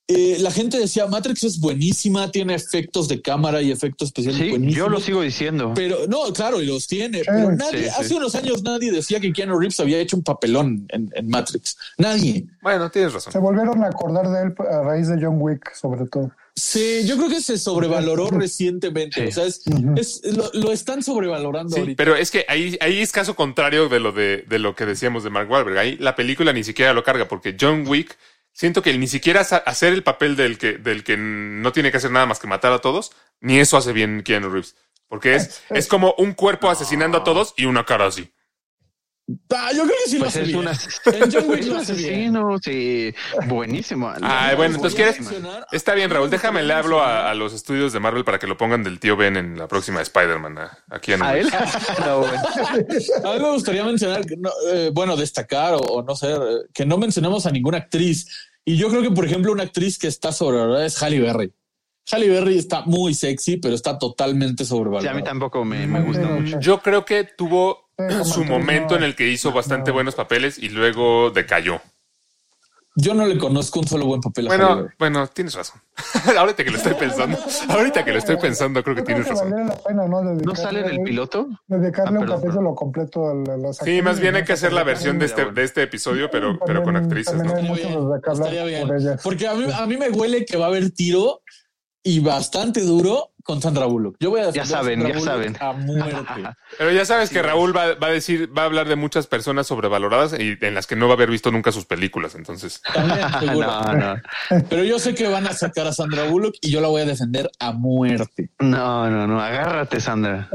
eh, la gente decía Matrix es buenísima, tiene efectos de cámara y efectos especiales Sí, buenísimos. yo lo sigo diciendo. Pero no, claro, y los tiene. Sí, pero nadie, sí, sí. hace unos años nadie decía que Keanu Reeves había hecho un papelón en, en Matrix. Nadie. Bueno, tienes razón. Se volvieron a acordar de él a raíz de John Wick, sobre todo. Sí, yo creo que se sobrevaloró recientemente. Sí. O sea, es, lo, lo están sobrevalorando Sí, ahorita. pero es que ahí, ahí es caso contrario de lo de, de lo que decíamos de Mark Wahlberg. Ahí la película ni siquiera lo carga porque John Wick siento que ni siquiera hacer el papel del que, del que no tiene que hacer nada más que matar a todos, ni eso hace bien Keanu Reeves. Porque es, es como un cuerpo asesinando a todos y una cara así. Ah, yo creo que sí lo Pues hace bien. una En John Wick es lo bien. asesino, sí, buenísimo. Ay, bueno, entonces quieres- mencionar- Está bien, Raúl. me Déjame le hablo a, los estudios de Marvel para que lo pongan del tío Ben en la próxima Spider-Man. A, a Keanu ¿A él? Reeves. No, bueno. A mí me gustaría mencionar, no, eh, bueno, destacar o, o no sé, eh, que no mencionamos a ninguna actriz. Y yo creo que, por ejemplo, una actriz que está sobrevalorada es Halle Berry. Halle Berry está muy sexy, pero está totalmente Sí, sobrevalorada. a mí tampoco me, me gusta mucho. Yo creo que tuvo su momento no. en el que hizo bastante no. buenos papeles y luego decayó. Yo no le conozco un solo buen papel a Bueno, bueno, tienes razón. ahorita que lo estoy pensando, ahorita que lo estoy pensando, creo que creo tienes razón. valdría la pena, ¿no? ¿No Dedicarle- sale en el piloto? Dedicarle Ah, un capítulo completo a la- las Sí, más bien hay que hacer la versión de este, de este episodio, pero, pero con actrices, ¿no? Estaría bien, estaría por. Porque a mí, a mí me huele que va a haber tiro y bastante duro con Sandra Bullock. Yo voy a defender a saben, Sandra ya Bullock saben. A muerte. Pero ya sabes que Raúl va, va a decir, va a hablar de muchas personas sobrevaloradas y en las que no va a haber visto nunca sus películas. Entonces, También, seguro. No, no, Pero yo sé que van a sacar a Sandra Bullock y yo la voy a defender a muerte. no, no, no, agárrate, Sandra.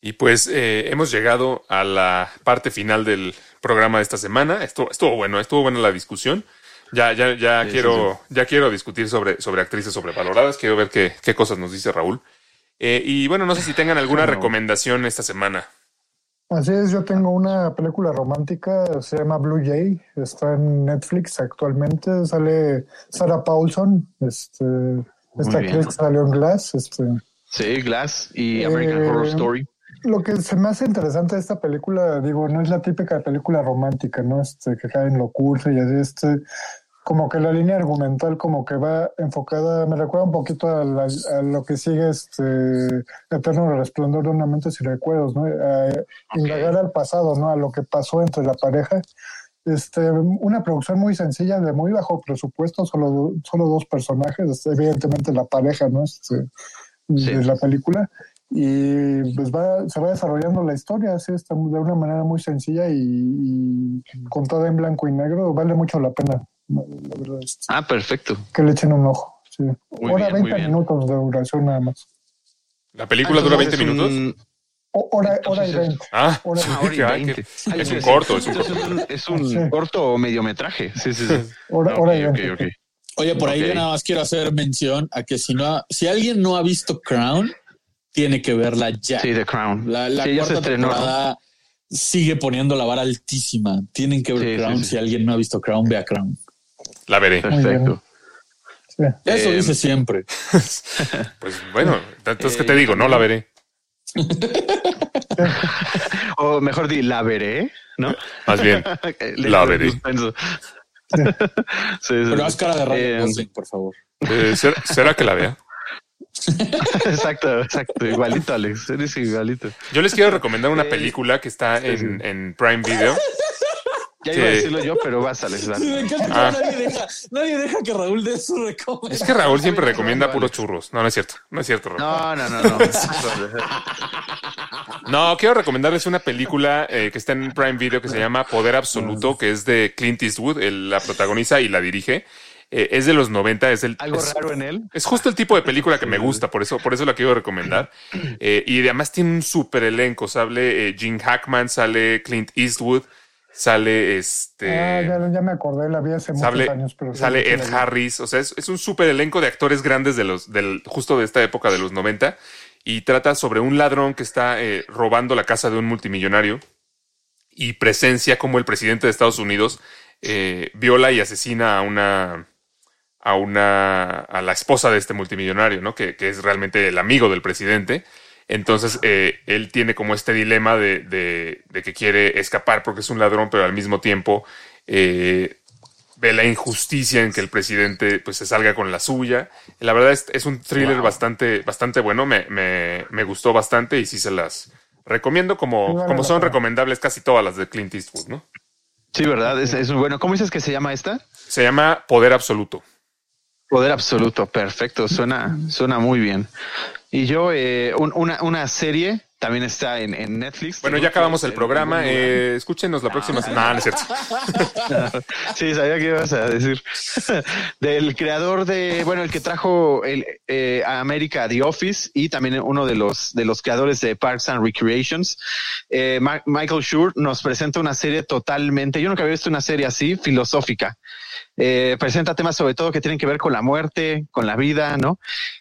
Y pues eh, hemos llegado a la parte final del programa de esta semana. Estuvo, estuvo bueno, estuvo buena la discusión. Ya, ya, ya Sí, quiero, sí, ya quiero discutir sobre, sobre actrices sobrevaloradas. Quiero ver qué, qué cosas nos dice Raúl. Eh, y bueno, no sé si tengan alguna No. recomendación esta semana. Así es, yo tengo una película romántica, se llama Blue Jay, está en Netflix actualmente, sale Sarah Paulson, este, esta actriz que salió en Glass, este, Sí, Glass y American Eh, Horror Story. Lo que se me hace interesante de esta película, digo, no es la típica película romántica, ¿no? Este, que cae en locura y así, este, como que la línea argumental como que va enfocada, me recuerda un poquito a, la- a lo que sigue este Eterno Resplandor de una mente sin recuerdos, ¿no? A indagar al pasado, ¿no? A lo que pasó entre la pareja. Este, una producción muy sencilla, de muy bajo presupuesto, solo, solo dos personajes, este, evidentemente la pareja, ¿no? Este, Sí. de la película y pues va, se va desarrollando la historia así está de una manera muy sencilla y, y contada en blanco y negro vale mucho la pena la verdad es Ah, perfecto. que le echen un ojo sí. Muy hora bien, muy 20 bien. minutos de duración nada más ¿La película dura 20 Ah, Entonces es minutos? un- O- hora, hora y Entonces es- 20 Ah, hora y sí, Ah, hora y que- ay, 20. que- Ay, es un corto, es un corto. Es un, Sí. corto o mediometraje. Sí, sí, sí. hora, Ok, hora y ok, 20 ok. Oye, por ahí yo nada más quiero hacer mención a que si no, ha- si alguien no ha visto Crown, tiene que verla ya. Sí, The Crown. La, la sí, cuarta estrenó. ¿no? temporada sigue poniendo la vara altísima. Tienen que ver Sí, Crown. sí. Si alguien no ha visto Crown, vea Crown. La veré. Perfecto. Eso Eh, dice siempre. Pues bueno, entonces, ¿qué Eh, te digo? No la veré. O mejor di, la veré, ¿no? Más bien, La veré. suspenso. Sí, sí, Pero haz cara de Ryan Eh, por favor. eh, ¿será, será que la vea? Exacto, exacto. Igualito, Alex. Eres igualito. Yo les quiero recomendar una película que está sí, en, sí. en Prime Video. Ya iba a decirlo yo, pero vas, Alex. vas. Me encanta que Ah. nadie, deja, nadie deja que Raúl dé su recomendación. Es que Raúl siempre recomienda puros churros. No, no es cierto. No es cierto, Raúl. No, no, no, no. No, quiero recomendarles una película eh, que está en Prime Video que se llama Poder Absoluto, que es de Clint Eastwood. Él la protagoniza y la dirige. Eh, es de los 90, es el... Algo es- raro en él. Es justo el tipo de película que me gusta, por eso, por eso la quiero recomendar. Eh, y además tiene un super elenco. Sale eh, Gene Hackman, sale Clint Eastwood, sale este. Ah, ya, ya me acordé la vi hace muchos Sale, años pero sale Ed. Harris, o sea, es, es un super elenco de actores grandes de los, del, justo de esta época de los 90 y trata sobre un ladrón que está eh, robando la casa de un multimillonario y presencia como el presidente de Estados Unidos eh, viola y asesina a una a una a la esposa de este multimillonario, ¿no? Que, que es realmente el amigo del presidente. Entonces eh, él tiene como este dilema de, de- de que quiere escapar porque es un ladrón, pero al mismo tiempo eh, ve la injusticia en que el presidente pues se salga con la suya. La verdad es, es un thriller bastante, bastante bueno, me, me, me gustó bastante y sí se las recomiendo como, como son recomendables casi todas las de Clint Eastwood, ¿no? Sí, ¿verdad? Es, es bueno. ¿Cómo dices que se llama esta? Se llama Poder Absoluto. Poder absoluto, perfecto, suena, suena muy bien. Y yo, eh, un- una, una serie también está en, en Netflix. Bueno, ya acabamos el programa. eh, escúchenos la próxima semana. No, no es cierto. Sí, sabía que ibas a decir. Del creador de, bueno, el que trajo el, eh, a América The Office y también uno de los, de los creadores de Parks and Recreations. Eh, Michael Schur nos presenta una serie totalmente, yo nunca había visto una serie así, filosófica. Eh, presenta temas sobre todo que tienen que ver con la muerte, con la vida, ¿no?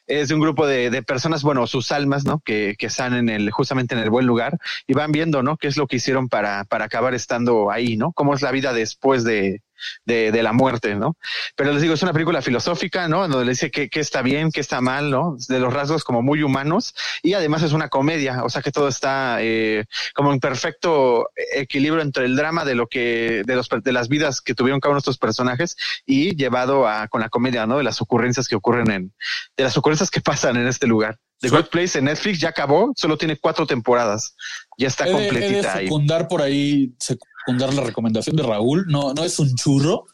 Es de un grupo de, de personas, bueno, sus almas, ¿no? Que, que están en el, justamente en el buen lugar y van viendo, ¿no? Qué es lo que hicieron para, para acabar estando ahí, ¿no? Cómo es la vida después de, de, de la muerte, ¿no? Pero les digo, es una película filosófica, ¿no? En donde le dice que está bien, que está mal, ¿no? De los rasgos como muy humanos y además es una comedia, o sea que todo está eh, como en perfecto equilibrio entre el drama de lo que, de los, de las vidas que tuvieron cada uno de estos personajes y llevado a, con la comedia, ¿no? De las ocurrencias que ocurren en, de las ocurrencias que pasan en este lugar. The Good Place en Netflix ya acabó, solo tiene cuatro temporadas. Ya está de, he de completita ahí. secundar por ahí, secundar la recomendación de Raúl. No, no es un churro.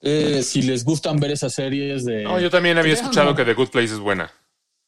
Eh, si les gustan ver esas series de. No, yo también había escuchado que The Good Place es buena.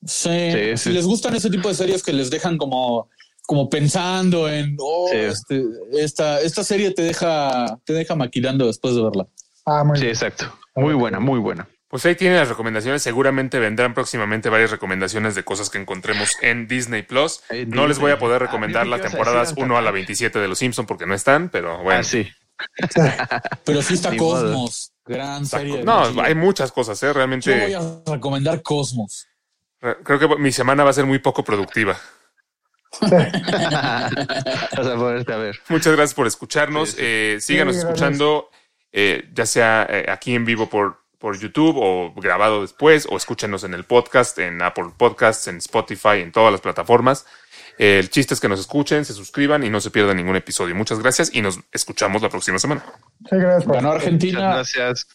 Sí, Sí, si les gustan ese tipo de series que les dejan como, como pensando en, oh, Sí. este, esta, esta serie te deja, te deja maquilando después de verla. Ah, muy Sí, bien. exacto. Muy buena, muy buena. Pues ahí tienen las recomendaciones. Seguramente vendrán próximamente varias recomendaciones de cosas que encontremos en Disney Plus. No les voy a poder Ah, recomendar yo las temporadas decir 1 a la Alta 27 de Los Simpson porque no están, pero bueno. Ah, sí. Pero sí está. Cosmos, gran serie. de No, hay muchas cosas, ¿eh? Yo Realmente voy a recomendar Cosmos. re- creo que mi semana va a ser muy poco productiva. Vas a poderte a ver. Muchas gracias por escucharnos. Sí, sí. Eh, síganos Sí, escuchando, eh, ya sea eh, aquí en vivo por, por YouTube o grabado después o escúchenos en el podcast, en Apple Podcasts, en Spotify, en todas las plataformas. El chiste es que nos escuchen, se suscriban y no se pierdan ningún episodio. Muchas gracias y nos escuchamos la próxima semana. Sí, gracias. Ganó Argentina. Muchas gracias.